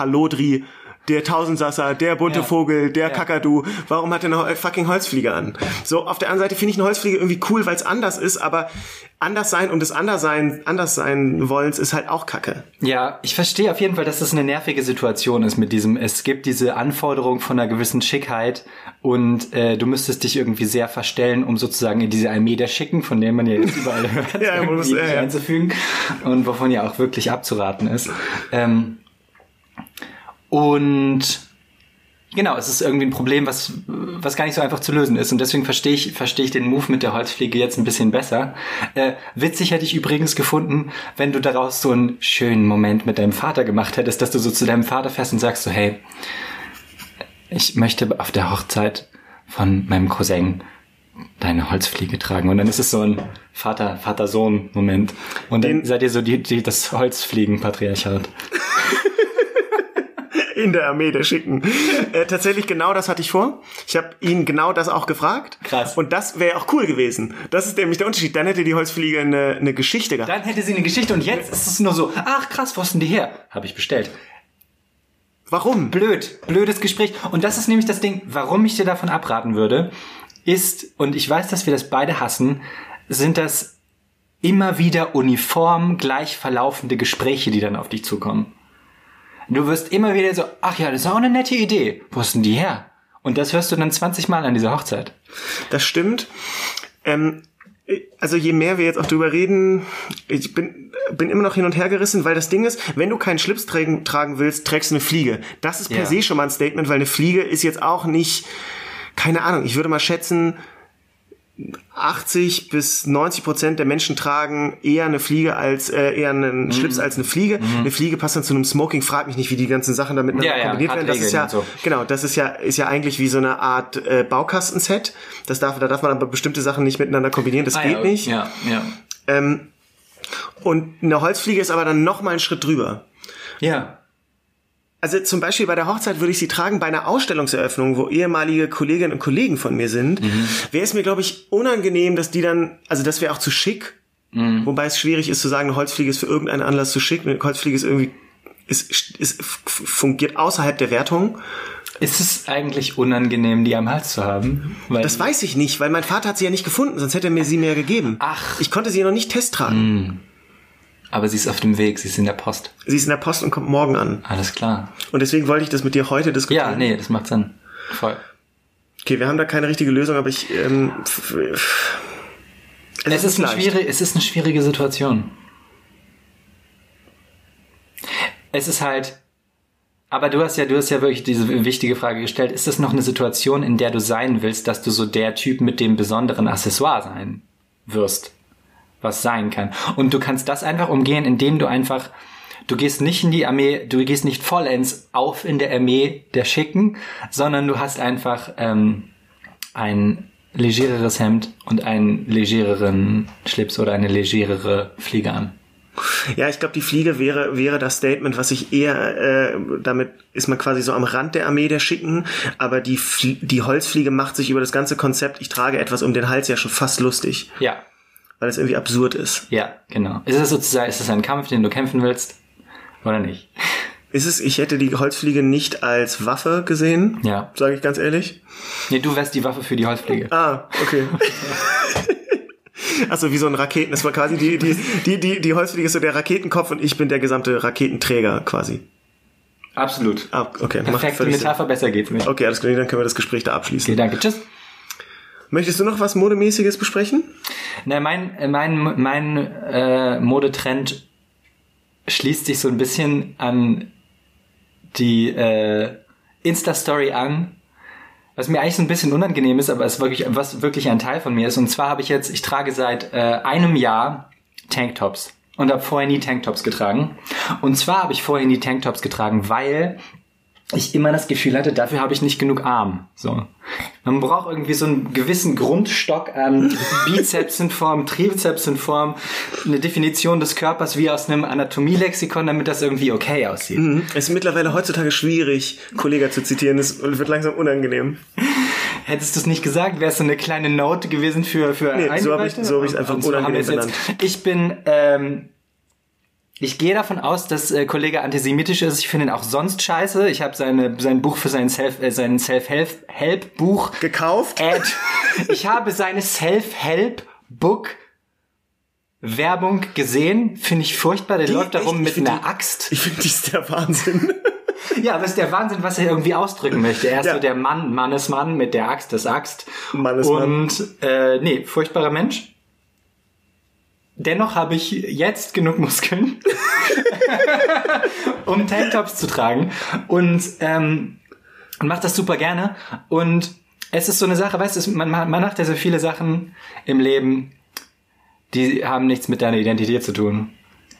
Der Tausendsasser, der bunte Ja. Vogel, der Ja. Kakadu, warum hat er eine fucking Holzfliege an? So, auf der anderen Seite finde ich eine Holzfliege irgendwie cool, weil es anders ist, aber anders sein und das Anderssein, anders sein wollens ist halt auch Kacke. Ja, ich verstehe auf jeden Fall, dass das eine nervige Situation ist mit diesem, es gibt diese Anforderung von einer gewissen Schickheit und äh, du müsstest dich irgendwie sehr verstellen, um sozusagen in diese Armee der Schicken, von der man ja jetzt überall (laughs) hört, Ja, irgendwie ja. einzufügen und wovon ja auch wirklich abzuraten ist. Ähm, und Genau, es ist irgendwie ein Problem, was, was gar nicht so einfach zu lösen ist. Und deswegen verstehe ich, verstehe ich den Move mit der Holzfliege jetzt ein bisschen besser. Äh, witzig hätte ich übrigens gefunden, wenn du daraus so einen schönen Moment mit deinem Vater gemacht hättest, dass du so zu deinem Vater fährst und sagst so, hey, ich möchte auf der Hochzeit von meinem Cousin deine Holzfliege tragen. Und dann ist es so ein Vater, Vater-Sohn-Moment. Und dann Den- seid ihr so die, die, das Holzfliegen-Patriarchat. (laughs) In der Armee der Schicken. (laughs) Äh, tatsächlich genau das hatte ich vor. Ich habe ihn genau das auch gefragt. Krass. Und das wäre auch cool gewesen. Das ist nämlich der Unterschied. Dann hätte die Holzfliege eine, eine Geschichte gehabt. Dann hätte sie eine Geschichte und jetzt ist es nur so, ach krass, wo ist denn die her? Habe ich bestellt. Warum? Blöd, blödes Gespräch. Und das ist nämlich das Ding, warum ich dir davon abraten würde, ist, und ich weiß, dass wir das beide hassen, sind das immer wieder uniform gleich verlaufende Gespräche, die dann auf dich zukommen. Du wirst immer wieder so, ach ja, das ist auch eine nette Idee. Wo ist denn die her? Und das hörst du dann 20 Mal an dieser Hochzeit. Das stimmt. Ähm, also je mehr wir jetzt auch drüber reden, ich bin, bin immer noch hin und her gerissen, weil das Ding ist, wenn du keinen Schlips tragen, tragen willst, trägst du eine Fliege. Das ist per Ja. se schon mal ein Statement, weil eine Fliege ist jetzt auch nicht, keine Ahnung, ich würde mal schätzen, 80 bis 90 Prozent der Menschen tragen eher eine Fliege als äh, eher einen Mhm. Schlips als eine Fliege. Eine Fliege passt dann zu einem Smoking. Frag mich nicht, wie die ganzen Sachen da miteinander Ja, ja, kombiniert werden. Das ist ja so. genau, das ist ja ist ja eigentlich wie so eine Art äh, Baukastenset. Das darf da darf man aber bestimmte Sachen nicht miteinander kombinieren. Das geht nicht. Ah, Ja, ja. Ähm, und eine Holzfliege ist aber dann noch mal einen Schritt drüber. Ja. Also zum Beispiel bei der Hochzeit würde ich sie tragen bei einer Ausstellungseröffnung, wo ehemalige Kolleginnen und Kollegen von mir sind. Wäre es mir, glaube ich, unangenehm, dass die dann, also das wäre auch zu schick. Wobei es schwierig ist zu sagen, eine Holzfliege ist für irgendeinen Anlass zu schick. Eine Holzfliege ist irgendwie, ist, ist, fungiert außerhalb der Wertung. Ist es eigentlich unangenehm, die am Hals zu haben? Weil Das weiß ich nicht, weil mein Vater hat sie ja nicht gefunden, sonst hätte er mir sie mehr gegeben. Ach. Ich konnte sie ja noch nicht testtragen. Aber sie ist auf dem Weg, sie ist in der Post. Sie ist in der Post und kommt morgen an. Alles klar. Und deswegen wollte ich das mit dir heute diskutieren. Ja, nee, das macht Sinn. Voll. Okay, wir haben da keine richtige Lösung, aber ich, ähm, f- Es ist, eine schwierige, es ist eine schwierige Situation. Es ist halt, aber du hast ja, du hast ja wirklich diese wichtige Frage gestellt. Ist das noch eine Situation, in der du sein willst, dass du so der Typ mit dem besonderen Accessoire sein wirst? Was sein kann. Und du kannst das einfach umgehen, indem du einfach, du gehst nicht in die Armee, du gehst nicht vollends auf in der Armee der Schicken, sondern du hast einfach, ähm, ein legereres Hemd und einen legereren Schlips oder eine legerere Fliege an. Ja, ich glaube, die Fliege wäre, wäre das Statement, was ich eher, äh, damit ist man quasi so am Rand der Armee der Schicken, aber die, Flie die Holzfliege macht sich über das ganze Konzept, ich trage etwas um den Hals ja schon fast lustig, Ja, weil es irgendwie absurd ist. ja, genau. Ist es sozusagen, ist es ein Kampf, den du kämpfen willst? Oder nicht? Ist es, ich hätte die Holzfliege nicht als Waffe gesehen, Ja. sage ich ganz ehrlich. Nee, du wärst die Waffe für die Holzpflege. Ah, okay. (laughs) Achso, wie so ein Raketen. Das war quasi die, die, die, die, die Holzfliege ist so der Raketenkopf und ich bin der gesamte Raketenträger quasi. Absolut. Ah, okay. Perfekte. Metapher, besser geht's nicht. Okay, alles klar, dann können wir das Gespräch da abschließen. Okay, danke. Tschüss. Möchtest du noch was Modemäßiges besprechen? Na, mein, äh, mein, mein äh, Modetrend schließt sich so ein bisschen an die äh, Insta-Story an, was mir eigentlich so ein bisschen unangenehm ist, aber es wirklich, was wirklich ein Teil von mir ist. Und zwar habe ich jetzt, ich trage seit äh, einem Jahr Tanktops und habe vorher nie Tanktops getragen. Und zwar habe ich vorher nie Tanktops getragen, weil ich immer das Gefühl hatte, dafür habe ich nicht genug Arm. So. Man braucht irgendwie so einen gewissen Grundstock an (laughs) Bizeps in Form, Trizeps in Form, eine Definition des Körpers wie aus einem Anatomielexikon, damit das irgendwie okay aussieht. Mhm. Es ist mittlerweile heutzutage schwierig, Kollegen zu zitieren. Es wird langsam unangenehm. Hättest du es nicht gesagt, wäre es so eine kleine Note gewesen für für Nee, so hab ich- Eingeweihte? so hab einfach es unangenehm jetzt. Ich bin ähm, ich gehe davon aus, dass äh, Kollege antisemitisch ist. Ich finde ihn auch sonst scheiße. Ich habe seine sein Buch für sein Self äh, sein Self Help Help Buch Gekauft? Ad. Ich habe seine Self Help Book Werbung gesehen, finde ich furchtbar. Der Die- läuft da rum mit einer die- Axt. Ich finde, die ist der Wahnsinn. (laughs) Ja, das ist der Wahnsinn, was er irgendwie ausdrücken möchte. Er ist Ja. so der Mann, Mannesmann mit der Axt, das Axt. Mannesmann. Und äh, nee, furchtbarer Mensch. Dennoch habe ich jetzt genug Muskeln, (laughs) um Tanktops zu tragen. Und ähm, und macht das super gerne. Und es ist so eine Sache, weißt du, man, man macht ja so viele Sachen im Leben, die haben nichts mit deiner Identität zu tun.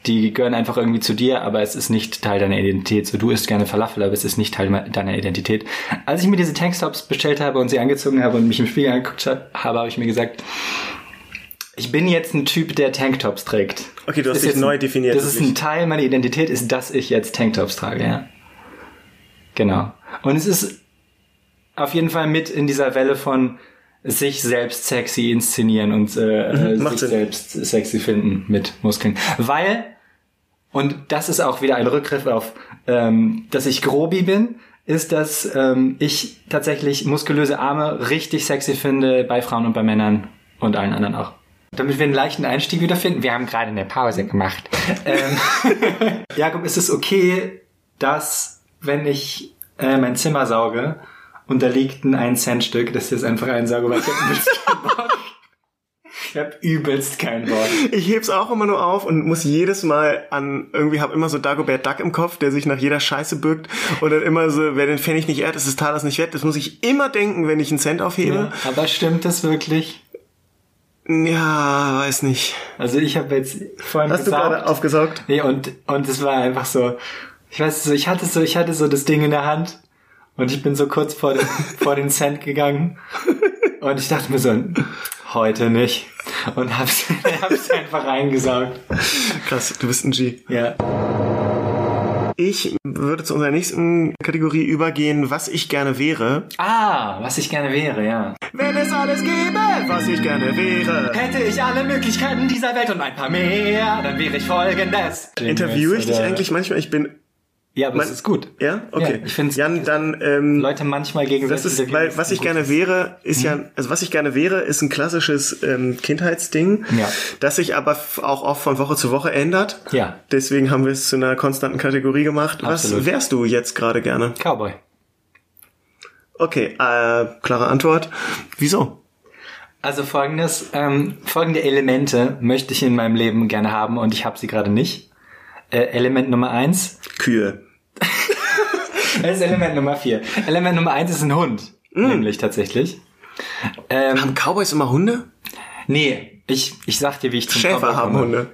Die gehören einfach irgendwie zu dir, aber es ist nicht Teil deiner Identität. So, du isst gerne Falafel, aber es ist nicht Teil deiner Identität. Als ich mir diese Tanktops bestellt habe und sie angezogen habe und mich im Spiegel angeguckt habe, habe ich mir gesagt, ich bin jetzt ein Typ, der Tanktops trägt. Okay, du hast Ist dich jetzt neu definiert, Das ist ein Teil meiner Identität, ist, dass ich jetzt Tanktops trage, ja. Genau. Und es ist auf jeden Fall mit in dieser Welle von sich selbst sexy inszenieren und äh, Mhm, sich Sinn. selbst sexy finden mit Muskeln. Weil, und das ist auch wieder ein Rückgriff auf, ähm, dass ich grobi bin, ist, dass ähm, ich tatsächlich muskulöse Arme richtig sexy finde bei Frauen und bei Männern und allen anderen auch. Damit wir einen leichten Einstieg wiederfinden. Wir haben gerade eine Pause gemacht. (laughs) ähm, (laughs) Jakob, ist es okay, dass, wenn ich äh, mein Zimmer sauge und da liegt ein 1 Cent Stück, dass ich das einfach einsauge, weil ich hab übelst keinen Bock. Ich hab übelst keinen Bock. Ich heb's auch immer nur auf und muss jedes Mal an, irgendwie hab immer so Dagobert Duck im Kopf, der sich nach jeder Scheiße bückt und dann immer so, wer den Pfennig nicht ehrt, ist des Talers nicht wert. Das muss ich immer denken, wenn ich einen Cent aufhebe. Ja, aber stimmt das wirklich? Ja, weiß nicht. Also ich habe jetzt vorhin Hast du gesaugt. gerade aufgesaugt? Nee, und, und es war einfach so, ich weiß so, ich hatte so, ich hatte so das Ding in der Hand und ich bin so kurz vor den, (laughs) vor den Cent gegangen und ich dachte mir so, heute nicht. Und hab's, (laughs) hab's einfach reingesaugt. Krass, du bist ein G. Ja. Ich würde zu unserer nächsten Kategorie übergehen, was ich gerne wäre. Ah, was ich gerne wäre, ja. Wenn es alles gäbe, was ich gerne wäre. Hätte ich alle Möglichkeiten dieser Welt und ein paar mehr, dann wäre ich folgendes. Interviewe ich dich eigentlich manchmal? Ich bin, Ja, aber Mein- es ist gut. ja? Okay. Ja, ich find's- Jan, dann, ähm, Leute manchmal gegenseitig Das ist, weil was ich gerne wäre, ist ja, also was ich gerne wäre, ist ein klassisches ähm, Kindheitsding, Ja. das sich aber auch oft von Woche zu Woche ändert. Ja. Deswegen haben wir es zu einer konstanten Kategorie gemacht. Absolut. Was wärst du jetzt gerade gerne? Cowboy. Okay, äh, klare Antwort. Wieso? Also folgendes, ähm, folgende Elemente möchte ich in meinem Leben gerne haben und ich habe sie gerade nicht. Äh, Element Nummer eins, Kühe. (laughs) das ist Element Nummer vier. Element Nummer eins ist ein Hund, nämlich tatsächlich. Ähm, Haben Cowboys immer Hunde? nee, ich, ich sag dir, wie ich zum Schäfer Cowboy haben komme. Hunde.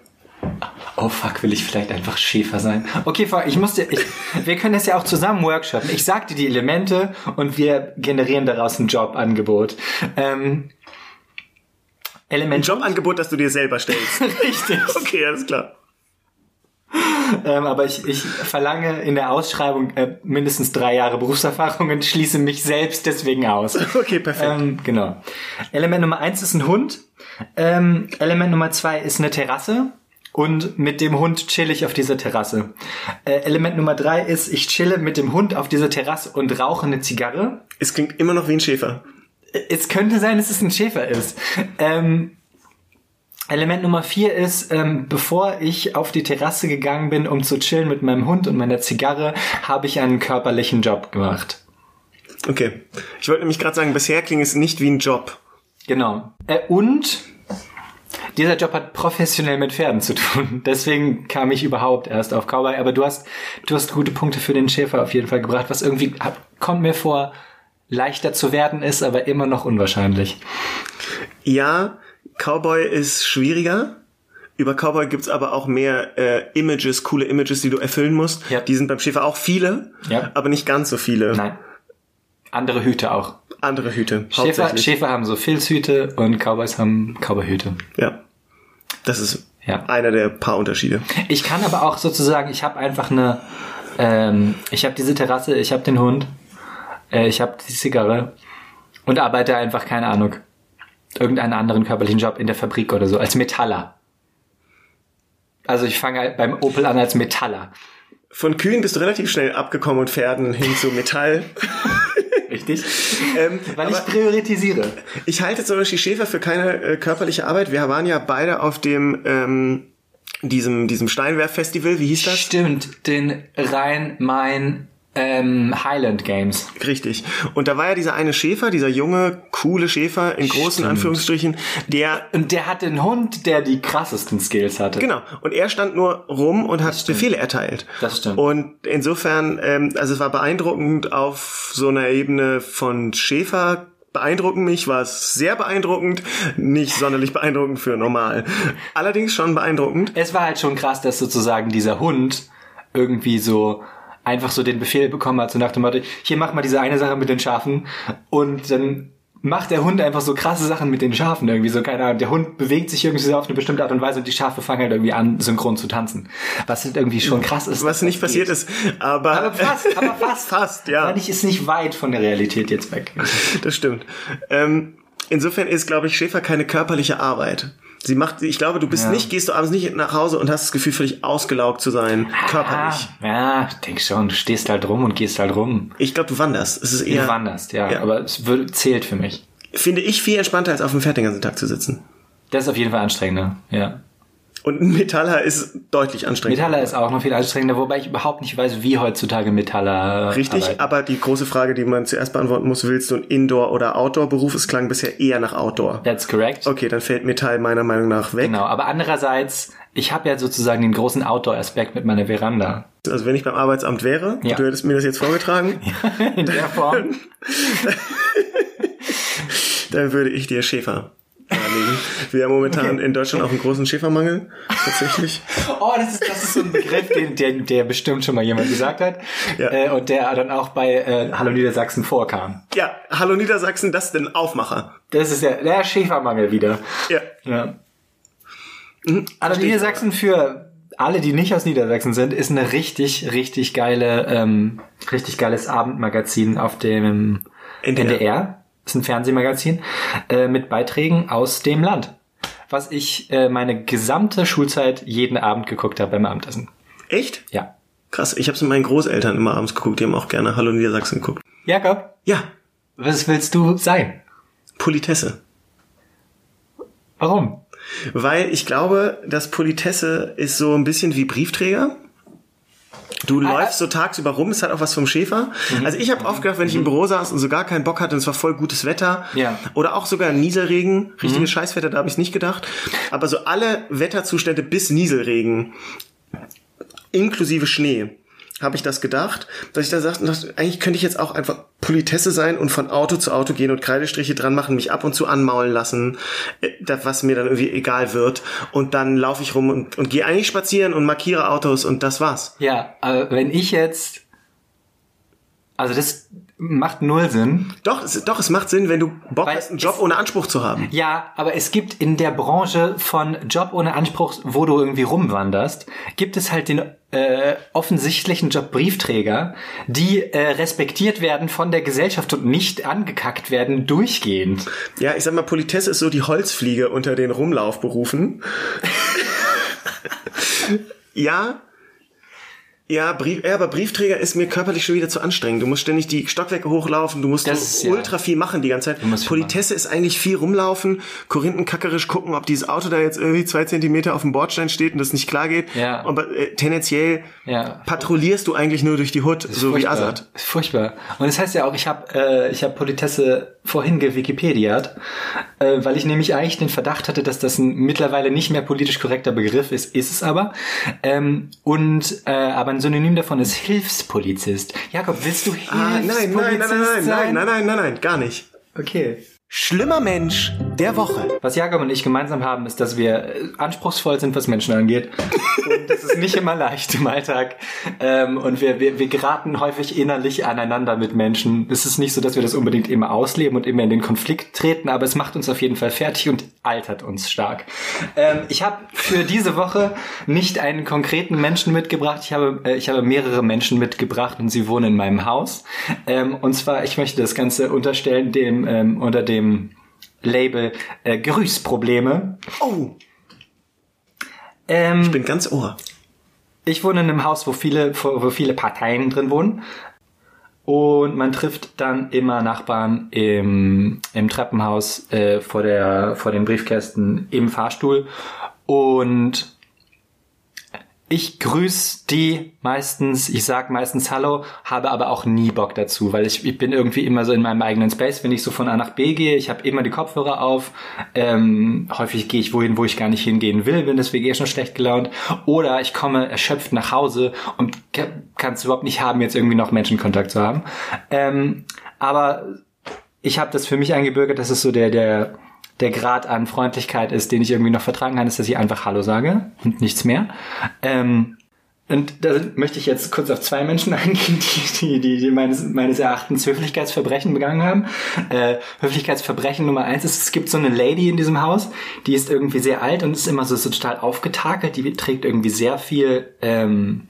Oh fuck, will ich vielleicht einfach Schäfer sein? Okay, fuck, ich musste, ich, wir können das ja auch zusammen workshoppen. Ich sag dir die Elemente und wir generieren daraus ein Jobangebot. Ähm, Ein Element Jobangebot, das du dir selber stellst. (laughs) richtig. Okay, alles klar. (laughs) Ähm, aber ich, ich verlange in der Ausschreibung äh, mindestens drei Jahre Berufserfahrung und schließe mich selbst deswegen aus. (laughs) Okay, perfekt. Ähm, genau. Element Nummer eins ist ein Hund. Ähm, Element Nummer zwei ist eine Terrasse Und mit dem Hund chill ich auf dieser Terrasse. Äh, Element Nummer drei ist, ich chille mit dem Hund auf dieser Terrasse und rauche eine Zigarre. Es klingt immer noch wie ein Schäfer. Es könnte sein, dass es ein Schäfer ist. Ähm, Element Nummer vier ist, ähm, bevor ich auf die Terrasse gegangen bin, um zu chillen mit meinem Hund und meiner Zigarre, habe ich einen körperlichen Job gemacht. Okay. Ich wollte nämlich gerade sagen, bisher klingt es nicht wie ein Job. Genau. Äh, und dieser Job hat professionell mit Pferden zu tun. (laughs) Deswegen kam ich überhaupt erst auf Cowboy. Aber du hast, du hast gute Punkte für den Schäfer auf jeden Fall gebracht, was irgendwie kommt mir vor, leichter zu werden ist, aber immer noch unwahrscheinlich. Ja, Cowboy ist schwieriger. Über Cowboy gibt's aber auch mehr äh, Images, coole Images, die du erfüllen musst. Ja. Die sind beim Schäfer auch viele, Ja. aber nicht ganz so viele. Nein. Andere Hüte auch. Andere Hüte, Schäfer. Schäfer haben so Filzhüte und Cowboys haben Cowboyhüte. Ja. Das ist Ja. einer der paar Unterschiede. Ich kann aber auch sozusagen, ich habe einfach eine, ähm, ich habe diese Terrasse, ich habe den Hund, äh, ich habe die Zigarre und arbeite einfach, keine Ahnung, irgendeinen anderen körperlichen Job in der Fabrik oder so, als Metaller. Also ich fange halt beim Opel an als Metaller. Von Kühen bist du relativ schnell abgekommen und Pferden hin zu Metall. (laughs) Richtig? ähm, Weil ich priorisiere. ich halte zum Beispiel Schäfer für keine äh, körperliche Arbeit. Wir waren ja beide auf dem ähm, diesem diesem Steinwerf-Festival. Wie hieß das? Stimmt, den Rhein-Main ähm, Highland Games. Richtig. Und da war ja dieser eine Schäfer, dieser junge, coole Schäfer in großen Stimmt. Anführungsstrichen, der Und der hatte einen Hund, der die krassesten Skills hatte. Genau. Und er stand nur rum und hat Befehle erteilt. Das stimmt. Und insofern, ähm, also es war beeindruckend auf so einer Ebene von Schäfer. Beeindrucken mich war es sehr beeindruckend, nicht sonderlich beeindruckend für normal. Allerdings schon beeindruckend. es war halt schon krass, dass sozusagen dieser Hund irgendwie so einfach so den Befehl bekommen hat, so nach dem Motto, hier mach mal diese eine Sache mit den Schafen und dann macht der Hund einfach so krasse Sachen mit den Schafen irgendwie so, keine Ahnung, der Hund bewegt sich irgendwie so auf eine bestimmte Art und Weise und die Schafe fangen halt irgendwie an, synchron zu tanzen. Was halt irgendwie schon krass ist. Was nicht passiert geht. ist. Aber, Aber fast, aber (laughs) fast. fast, ja. Weil ich ist nicht weit von der Realität jetzt weg. Das stimmt. Ähm, insofern ist, glaube ich, Schäfer keine körperliche Arbeit. Sie macht, ich glaube, du bist Ja. nicht, gehst du abends nicht nach Hause und hast das Gefühl, völlig ausgelaugt zu sein, körperlich. Ah, ja, denk schon, du stehst halt rum und gehst halt rum. Ich glaube, du wanderst. Es ist Du eher, wanderst, ja, Ja. aber es wird, zählt für mich. finde ich, viel entspannter, als auf dem Pferd den ganzen Tag zu sitzen. Das ist auf jeden Fall anstrengender, ja. Und ein Metaller ist deutlich anstrengender. Metaller ist auch noch viel anstrengender, wobei ich überhaupt nicht weiß, wie heutzutage Metaller Richtig, arbeiten. aber die große Frage, die man zuerst beantworten muss, willst du ein Indoor- oder Outdoor-Beruf? Es klang bisher eher nach Outdoor. That's correct. Okay, dann fällt Metall meiner Meinung nach weg. Genau, aber andererseits, ich habe ja sozusagen den großen Outdoor-Aspekt mit meiner Veranda. Also wenn ich beim Arbeitsamt wäre, Ja. du hättest mir das jetzt vorgetragen, (laughs) In der Form. (laughs) dann würde ich dir Schäfer darlegen. Wir haben momentan in Deutschland auch einen großen Schäfermangel, tatsächlich. (laughs) Oh, das ist, das ist so ein Begriff, den, der, der bestimmt schon mal jemand gesagt hat. Ja. Äh, und der dann auch bei äh, Hallo Niedersachsen vorkam. Ja, hallo Niedersachsen, das ist ein Aufmacher. Das ist der, der Schäfermangel wieder. Ja, Ja. Mhm, ich. Niedersachsen für alle, die nicht aus Niedersachsen sind, ist eine richtig, richtig geile, ähm, richtig geiles Abendmagazin auf dem NDR. NDR. Ist ein Fernsehmagazin äh, mit Beiträgen aus dem Land. Was ich äh, meine gesamte Schulzeit jeden Abend geguckt habe beim Abendessen. Echt? Ja. Krass, ich habe es mit meinen Großeltern immer abends geguckt, die haben auch gerne Hallo Niedersachsen geguckt. Jakob, Ja, was willst du sein? Politesse. Warum? Weil ich glaube, dass Politesse ist so ein bisschen wie Briefträger. Du Ah, läufst so tagsüber rum, es hat auch was vom Schäfer. Mhm. Also ich habe oft gedacht, wenn ich im Büro saß und so gar keinen Bock hatte und es war voll gutes Wetter Ja. oder auch sogar Nieselregen, richtiges Mhm. Scheißwetter, da habe ich nicht gedacht. Aber so alle Wetterzustände bis Nieselregen, inklusive Schnee, habe ich das gedacht, dass ich da sagte, eigentlich könnte ich jetzt auch einfach Politesse sein und von Auto zu Auto gehen und Kreidestriche dran machen, mich ab und zu anmaulen lassen, äh, was mir dann irgendwie egal wird. Und dann laufe ich rum und, und gehe eigentlich spazieren und markiere Autos und das war's. Ja, aber wenn ich jetzt, also das macht null Sinn. Doch, es, doch, es macht Sinn, wenn du Bock Weil hast, einen Job es- ohne Anspruch zu haben. Ja, aber es gibt in der Branche von Job ohne Anspruch, wo du irgendwie rumwanderst, gibt es halt den äh, offensichtlichen Job Briefträger, die äh, respektiert werden von der Gesellschaft und nicht angekackt werden durchgehend. Ja, ich sag mal, Politesse ist so die Holzfliege unter den Rumlaufberufen. (laughs) ja, ja, Brief, ja, aber Briefträger ist mir körperlich schon wieder zu anstrengend. Du musst ständig die Stockwerke hochlaufen, du musst Das, so ja. ultra viel machen die ganze Zeit. Politesse ist eigentlich viel rumlaufen, korinthenkackerisch gucken, ob dieses Auto da jetzt irgendwie zwei Zentimeter auf dem Bordstein steht und das nicht klar geht. Ja. Aber äh, tendenziell Ja. patrouillierst du eigentlich nur durch die Hut, so wie Furchtbar. Azad. Ist furchtbar. Und das heißt ja auch, ich habe äh, ich hab Politesse vorhin gewikipediert, äh, weil ich nämlich eigentlich den Verdacht hatte, dass das ein mittlerweile nicht mehr politisch korrekter Begriff ist, ist es aber. Ähm, und äh, aber ein Synonym davon ist Hilfspolizist. Jakob, willst du Hilfspolizist Ah, nein, nein, nein, nein, nein, nein, nein, nein, nein, nein, gar nicht. Okay. Schlimmer Mensch der Woche. Was Jakob und ich gemeinsam haben, ist, dass wir äh, anspruchsvoll sind, was Menschen angeht. Und das ist nicht immer leicht im Alltag. Ähm, und wir, wir, wir geraten häufig innerlich aneinander mit Menschen. Es ist nicht so, dass wir das unbedingt immer ausleben und immer in den Konflikt treten, aber es macht uns auf jeden Fall fertig und altert uns stark. Ähm, ich habe für diese Woche nicht einen konkreten Menschen mitgebracht. Ich habe, äh, ich habe mehrere Menschen mitgebracht und sie wohnen in meinem Haus. Ähm, und zwar, ich möchte das Ganze unterstellen dem unter dem Label äh, Grüßprobleme. Oh, Ähm, ich bin ganz ohr. ich wohne in einem Haus, wo viele, wo viele Parteien drin wohnen. Und man trifft dann immer Nachbarn im, im Treppenhaus äh, vor, der, vor den Briefkästen im Fahrstuhl. Und ich grüße die meistens, ich sag meistens Hallo, habe aber auch nie Bock dazu, weil ich, ich bin irgendwie immer so in meinem eigenen Space, wenn ich so von A nach B gehe, ich habe immer die Kopfhörer auf, ähm, häufig gehe ich wohin, wo ich gar nicht hingehen will, bin deswegen eh schon schlecht gelaunt, oder ich komme erschöpft nach Hause und kann es überhaupt nicht haben, jetzt irgendwie noch Menschenkontakt zu haben. Ähm, aber ich habe das für mich eingebürgert, dass es so der, der, der Grad an Freundlichkeit ist, den ich irgendwie noch vertragen kann, ist, dass ich einfach Hallo sage und nichts mehr. Ähm, und da möchte ich jetzt kurz auf zwei Menschen (laughs) eingehen, die, die, die, die meines, meines Erachtens Höflichkeitsverbrechen begangen haben. Äh, Höflichkeitsverbrechen Nummer eins ist, es gibt so eine Lady in diesem Haus, die ist irgendwie sehr alt und ist immer so, so total aufgetakelt, die trägt irgendwie sehr viel ähm,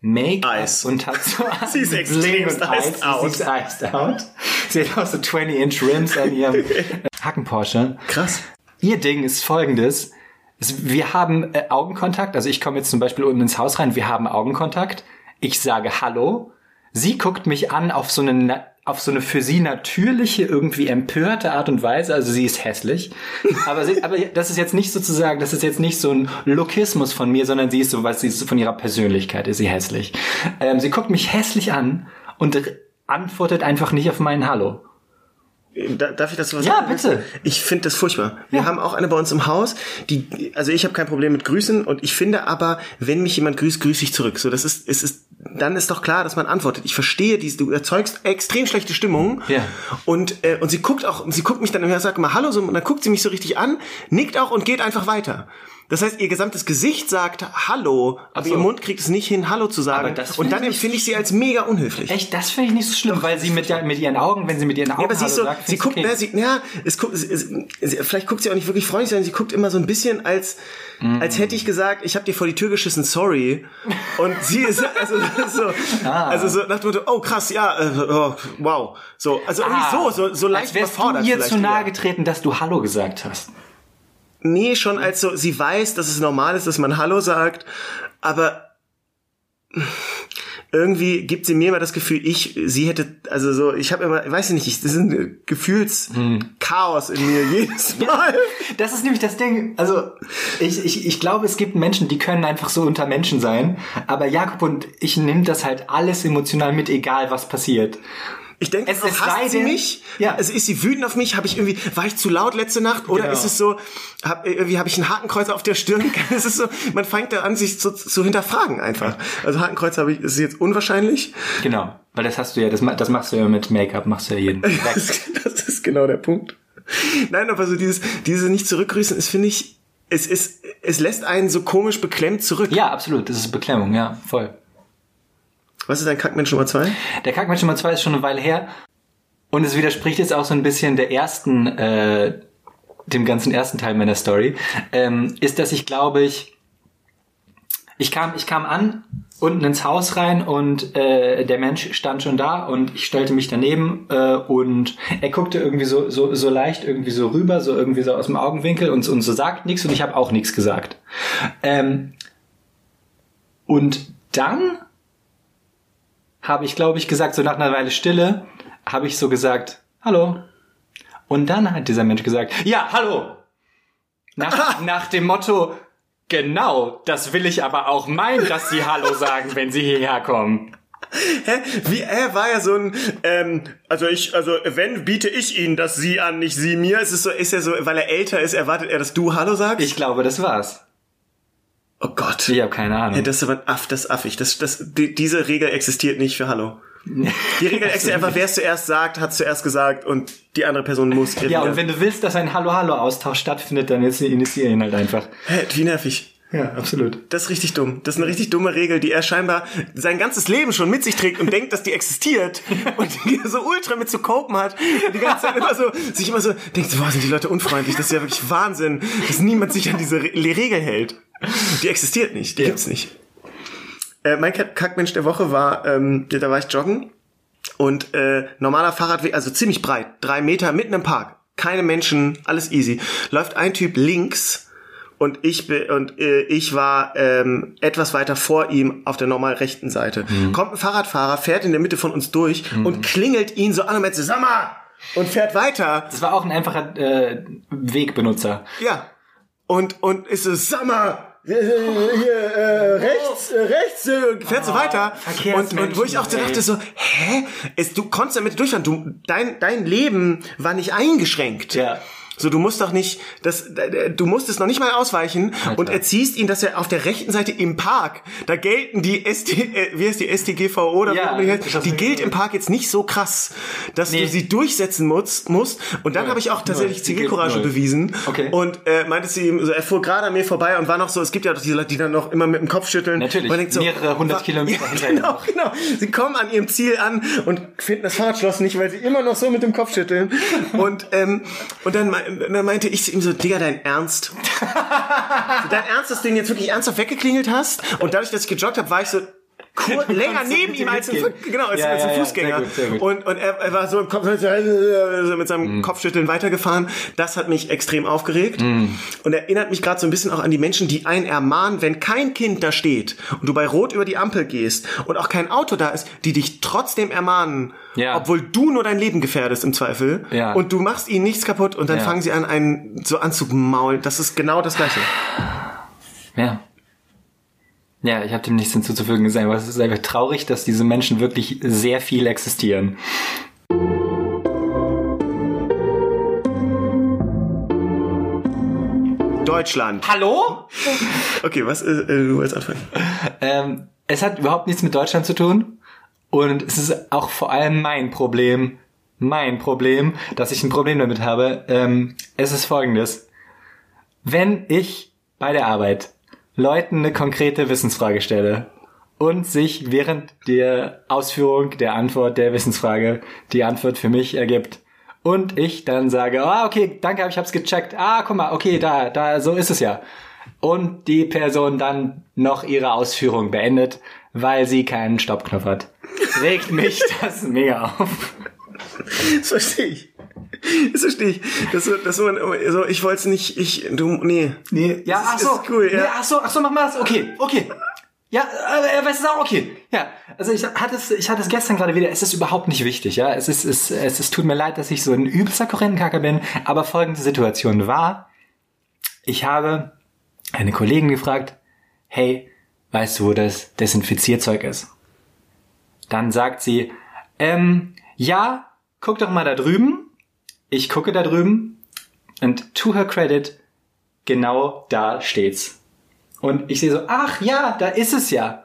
Make-up und hat so (laughs) Sie ist und iced out. Sie ist iced out. Sie hat auch so 20-inch Rims an ihrem (laughs) äh, Hacken-Porsche. Krass. Ihr Ding ist folgendes. Es- Wir haben äh, Augenkontakt. Also ich komme jetzt zum Beispiel unten ins Haus rein. Wir haben Augenkontakt. Ich sage Hallo. Sie guckt mich an auf so eine, auf so eine für sie natürliche, irgendwie empörte Art und Weise. Also sie ist hässlich. Aber, sie, aber das ist jetzt nicht sozusagen, das ist jetzt nicht so ein Lookismus von mir, sondern sie ist so, was sie ist von ihrer Persönlichkeit ist sie hässlich. Ähm, sie guckt mich hässlich an und antwortet einfach nicht auf meinen Hallo. Da, darf ich das was Ja, sagen? bitte. Ich finde das furchtbar. Wir haben auch eine bei uns im Haus, die, also ich habe kein Problem mit Grüßen und ich finde aber, wenn mich jemand grüßt, grüße ich zurück. So, das ist, es ist, dann ist doch klar, dass man antwortet. Ich verstehe dies, du erzeugst extrem schlechte Stimmung. Ja. Und, äh, und sie guckt auch, sie guckt mich dann immer, sagt mal Hallo, so, und dann guckt sie mich so richtig an, nickt auch und geht einfach weiter. Das heißt, ihr gesamtes Gesicht sagt Hallo, aber so. ihr Mund kriegt es nicht hin, Hallo zu sagen. Und dann empfinde ich sie als mega unhöflich. Echt, das finde ich nicht so schlimm, weil sie mit, der, mit ihren Augen, wenn sie mit ihren Augen Ja, aber sie ist so, Hallo sagt, sie guckt, ich ne, okay. sie, ja, es guckt, vielleicht guckt sie auch nicht wirklich freundlich, sondern sie guckt immer so ein bisschen als, Mhm. als hätte ich gesagt, ich habe dir vor die Tür geschissen, sorry. Und sie ist (laughs) also so, Ah. also so nach dem Motto, oh krass, ja, äh, oh, wow, so, also irgendwie so, so, so leicht Ah, Als wärst du überfordert ihr vielleicht zu nahe getreten, dass du Hallo gesagt hast. Nee, schon als so, sie weiß, dass es normal ist, dass man Hallo sagt, aber irgendwie gibt sie mir immer das Gefühl, ich, sie hätte, also so, ich habe immer, weiß ich nicht, ich, das ist ein Gefühlschaos in mir jedes (laughs) Mal. Das ist nämlich das Ding. Also, ich, ich, ich glaube, es gibt Menschen, die können einfach so unter Menschen sein. Aber Jakob und ich nehmen das halt alles emotional mit, egal was passiert. Ich denke, Es- sei hasst sie mich? Ja. Also ist sie wütend auf mich? Habe ich irgendwie, war ich zu laut letzte Nacht? Oder Genau. ist es so, hab, irgendwie habe ich ein Hakenkreuz auf der Stirn? (laughs) es ist so, man fängt da an, sich zu, zu hinterfragen einfach. Also Hakenkreuz habe ich, ist jetzt unwahrscheinlich. Genau. Weil das hast du ja, das, das machst du ja mit Make-up, machst du ja jeden. (laughs) Das, das ist genau der Punkt. Nein, aber so dieses, dieses nicht zurückgrüßen ist, finde ich, es ist, es lässt einen so komisch beklemmt zurück. Ja, absolut. Das ist Beklemmung, ja, voll. Was ist ein Kackmensch Nummer zwei? Der Kackmensch Nummer zwei ist schon eine Weile her. Und es widerspricht jetzt auch so ein bisschen der ersten, äh, dem ganzen ersten Teil meiner Story, ähm, ist, dass ich glaube ich, ich kam, ich kam an unten ins Haus rein und äh, der Mensch stand schon da und ich stellte mich daneben äh, und er guckte irgendwie so, so, so leicht irgendwie so rüber, so irgendwie so aus dem Augenwinkel und, und so sagt nichts und ich habe auch nichts gesagt. Ähm, und dann habe ich, glaube ich, gesagt, so nach einer Weile Stille, habe ich so gesagt, hallo. Und dann hat dieser Mensch gesagt, ja, hallo. Nach, (laughs) nach dem Motto, genau, das will ich aber auch meinen, dass Sie Hallo sagen, wenn Sie hierher kommen. Hä? Wie, er war ja so ein, ähm, also ich, also wenn biete ich Ihnen das Sie an, nicht Sie mir. Ist es so, ist er so, weil er älter ist, erwartet er, dass du Hallo sagst? Ich glaube, das war's. Oh Gott. Ich habe keine Ja, Ahnung. das ist aber ein Aff, das ist affig. Das, das, die, diese Regel existiert nicht für Hallo. (laughs) Die Regel existiert einfach, wer es zuerst sagt, hat zuerst gesagt und die andere Person muss. Ja, wieder- und wenn du willst, dass ein Hallo-Hallo-Austausch stattfindet, dann jetzt initiier ihn halt einfach. Hä, wie nervig. Ja, absolut. Das ist richtig dumm. Das ist eine richtig dumme Regel, die er scheinbar sein ganzes Leben schon mit sich trägt und denkt, dass die existiert (laughs) und die so ultra mit zu copen hat. Die ganze Zeit immer so, sich immer so denkt, boah, sind die Leute unfreundlich. Das ist ja wirklich Wahnsinn, dass niemand sich an diese Re Regel hält. Die existiert nicht, die gibt's nicht. Äh, mein Kack- Kackmensch der Woche war, ähm, da war ich joggen und äh, normaler Fahrradweg, also ziemlich breit, drei Meter mitten im Park, keine Menschen, alles easy. Läuft ein Typ links und ich bin und äh, ich war ähm, etwas weiter vor ihm auf der normal rechten Seite. Kommt ein Fahrradfahrer, fährt in der Mitte von uns durch und klingelt ihn so an und meint so, sag mal! Und fährt weiter. Das war auch ein einfacher äh, Wegbenutzer. Ja. Und, und ist so, sag mal, hier, äh, rechts, äh, rechts, äh, fährt so weiter. Und, und wo ich auch dachte so, hä? Es, du konntest damit durchfahren. Du, dein, dein Leben war nicht eingeschränkt. Ja. So, du musst doch nicht, das, du musstest noch nicht mal ausweichen und erziehst ihn, dass er auf der rechten Seite im Park, da gelten die ST, äh, wie heißt die StGVO oder Ja, wie heißt, die gilt im Park jetzt nicht so krass, dass Nee. du sie durchsetzen musst, musst. Und dann Null. habe ich auch tatsächlich Zivilcourage bewiesen Okay. und äh, meinte sie ihm, so, er fuhr gerade an mir vorbei und war noch so, es gibt ja doch diese Leute, die dann noch immer mit dem Kopf schütteln. Natürlich, Man denkt so, mehrere hundert Kilometer (laughs) ja, Genau, genau. Sie kommen an ihrem Ziel an und finden das Fahrradschloss nicht, weil sie immer noch so mit dem Kopf schütteln. (laughs) Und, ähm, und dann, dann meinte ich zu ihm so, Digga, dein Ernst? (laughs) dein Ernst, dass du den jetzt wirklich ernsthaft weggeklingelt hast? Und dadurch, dass ich gejoggt habe, war ich so länger neben ihm als ein, genau, als, Ja, als ein Fußgänger. sehr gut, sehr gut. Und, und er, er war so im Kopf, so mit seinem Mhm. Kopfschütteln weitergefahren. Das hat mich extrem aufgeregt. Mhm. Und erinnert mich gerade so ein bisschen auch an die Menschen, die einen ermahnen, wenn kein Kind da steht und du bei Rot über die Ampel gehst und auch kein Auto da ist, die dich trotzdem ermahnen, Ja. obwohl du nur dein Leben gefährdest im Zweifel. Ja. Und du machst ihnen nichts kaputt und dann fangen sie an, einen so anzumaulen. Das ist genau das Gleiche. Ja. Ja, ich habe dem nichts hinzuzufügen. Es ist einfach, es ist einfach traurig, dass diese Menschen wirklich sehr viel existieren. Deutschland. Hallo? Okay, was, äh, äh, du willst anfangen? Ähm, es hat überhaupt nichts mit Deutschland zu tun. Und es ist auch vor allem mein Problem, mein Problem, dass ich ein Problem damit habe. Ähm, es ist folgendes. Wenn ich bei der Arbeit Leuten eine konkrete Wissensfrage stelle und sich während der Ausführung der Antwort der Wissensfrage die Antwort für mich ergibt und ich dann sage, ah, okay, danke, ich hab's gecheckt. Ah, guck mal, okay, da, da, so ist es ja. Und die Person dann noch ihre Ausführung beendet, weil sie keinen Stoppknopf hat. Regt mich (laughs) das mega auf. Das verstehe ich. (laughs) Das verstehe ich. Das, so- das, so, so, ich wollte es nicht, ich, du, nee. Nee, ja, ach so. cool, ja. Nee, ach so, ach so, mach mal das. Okay, okay. Ja, er weiß es auch, okay. Ja, also ich hatte es, ich hatte es gestern gerade wieder. Es ist überhaupt nicht wichtig, ja. Es ist, es, es, es tut mir leid, dass ich so ein übelster Korinthenkacker bin, aber folgende Situation war, ich habe eine Kollegin gefragt, hey, weißt du, wo das Desinfizierzeug ist? Dann sagt sie, ähm, ja, guck doch mal da drüben. Ich gucke da drüben und to her credit, genau da steht's. Und ich sehe so, ach ja, da ist es ja,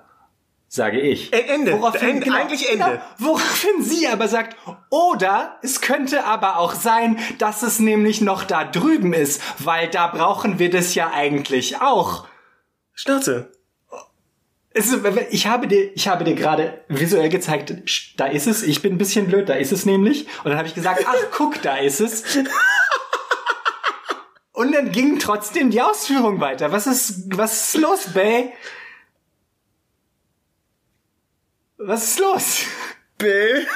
sage ich. Äh, Ende. Ende, eigentlich Ende. Genau, woraufhin sie aber sagt, oder es könnte aber auch sein, dass es nämlich noch da drüben ist, weil da brauchen wir das ja eigentlich auch. Schnauze. Ist, ich habe dir, ich habe dir gerade visuell gezeigt, da ist es. Ich bin ein bisschen blöd, da ist es nämlich. Und dann habe ich gesagt, ach guck, da ist es. Und dann ging trotzdem die Ausführung weiter. Was ist, was ist los, Bay? Was ist los? Bill.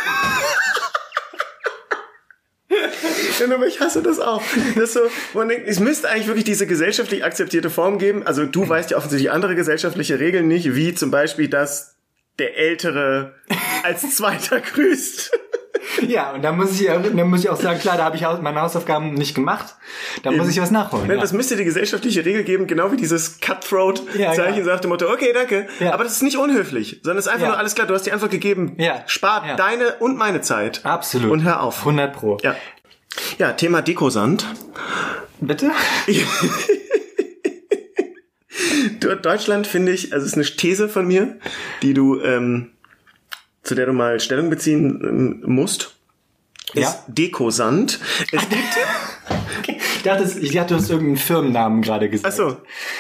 Ja, aber ich hasse das auch. Das so, man denkt, es müsste eigentlich wirklich diese gesellschaftlich akzeptierte Form geben. Also du weißt ja offensichtlich andere gesellschaftliche Regeln nicht, wie zum Beispiel, dass der Ältere als Zweiter grüßt. (laughs) Ja, und da muss ich, da muss ich auch sagen, klar, da habe ich meine Hausaufgaben nicht gemacht. Da muss ich was nachholen. Nein, ja. Das müsste die gesellschaftliche Regel geben, genau wie dieses Cutthroat-Zeichen Ja, sagt dem Motto, okay, danke. Ja. Aber das ist nicht unhöflich, sondern es ist einfach Ja. nur alles klar, du hast die Antwort gegeben. Ja. Spart Ja. deine und meine Zeit. Absolut. Und hör auf. 100 pro. Ja. Ja, Thema Dekosand. Bitte? (laughs) Deutschland finde ich, also es ist eine These von mir, die du, ähm, zu der du mal Stellung beziehen ähm, musst. Ist Ja. Dekosand. Es gibt, Ich dachte, ich dachte, du hast irgendeinen Firmennamen gerade gesagt. ach so,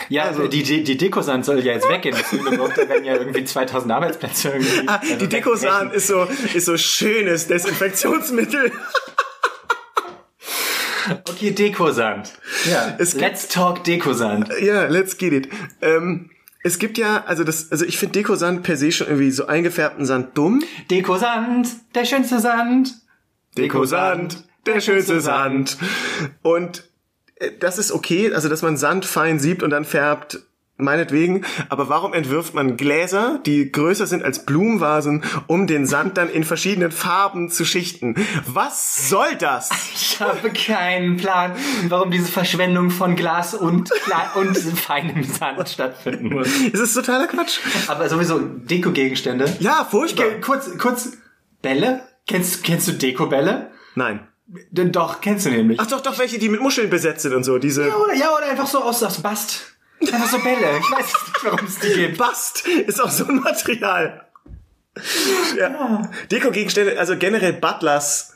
Ja, Also- die, die, die Dekosand soll ja jetzt weggehen. Da werden ja irgendwie 2000 Arbeitsplätze irgendwie. ah, also die Dekosand ist so, ist so schönes Desinfektionsmittel. Okay, Dekosand. Ja. Es Let's talk Dekosand. Ja, let's get it. Ähm, es gibt ja, also das, also ich finde Dekosand per se schon irgendwie so eingefärbten Sand dumm. Dekosand, der schönste Sand. Dekosand, der schönste Sand. Und äh, das ist okay, also dass man Sand fein siebt und dann färbt, meinetwegen. Aber warum entwirft man Gläser, die größer sind als Blumenvasen, um den Sand dann in verschiedenen Farben zu schichten? Was soll das? (laughs) Ich habe keinen Plan, warum diese Verschwendung von Glas und, und feinem Sand stattfinden muss. Es ist totaler Quatsch. Aber sowieso Deko-Gegenstände. Ja, furchtbar. Kurz, kurz, Bälle? Kennst, kennst du Deko-Bälle? Nein. D- Doch, kennst du nämlich. Ach doch, doch, welche, die mit Muscheln besetzt sind und so. Diese Ja, oder, ja, oder einfach so aus, aus Bast. Einfach so Bälle. Ich weiß nicht, warum es die gibt. Bast ist auch so ein Material. Ja. Deko-Gegenstände, also generell Butlers.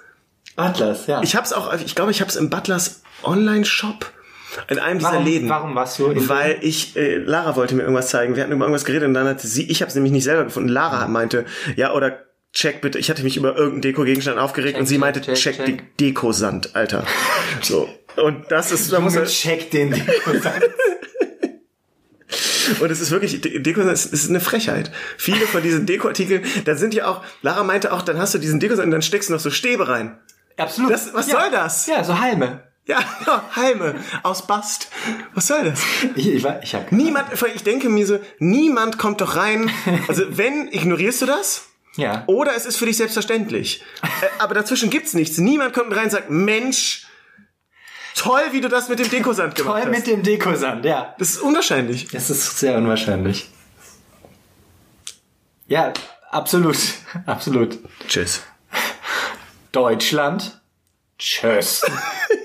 Atlas, ja. Ich hab's auch, ich glaube, ich hab's im Butlers Online-Shop in einem dieser warum, Läden. warum warst du in Weil ich, äh, Lara wollte mir irgendwas zeigen. Wir hatten über irgendwas geredet und dann hatte sie, ich habe es nämlich nicht selber gefunden. Lara meinte, ja, oder check bitte, ich hatte mich über irgendeinen Deko-Gegenstand aufgeregt Check, und sie meinte, check, check, check. die Dekosand, Alter. (laughs) So. Und das ist, da muss man, check den (laughs) Deko-Sand. Und es ist wirklich, De- Deko es ist eine Frechheit. Viele von diesen Dekoartikeln, da sind ja auch, Lara meinte auch, dann hast du diesen Deko und dann steckst du noch so Stäbe rein. Absolut. Das- was ja. soll das? Ja, so Halme. Ja, ja, Halme aus Bast. Was soll das? Ich, ich, ich hab Niemand, ich denke mir so, niemand kommt doch rein. Also wenn, ignorierst du das? Ja. Oder es ist für dich selbstverständlich. Äh, Aber dazwischen gibt's nichts. Niemand kommt rein und sagt, Mensch, toll, wie du das mit dem Dekosand gemacht Toll hast. mit dem Dekosand, ja. das ist unwahrscheinlich. Das ist sehr unwahrscheinlich. Ja, absolut. (laughs) Absolut. Tschüss. Deutschland. Tschüss. (laughs)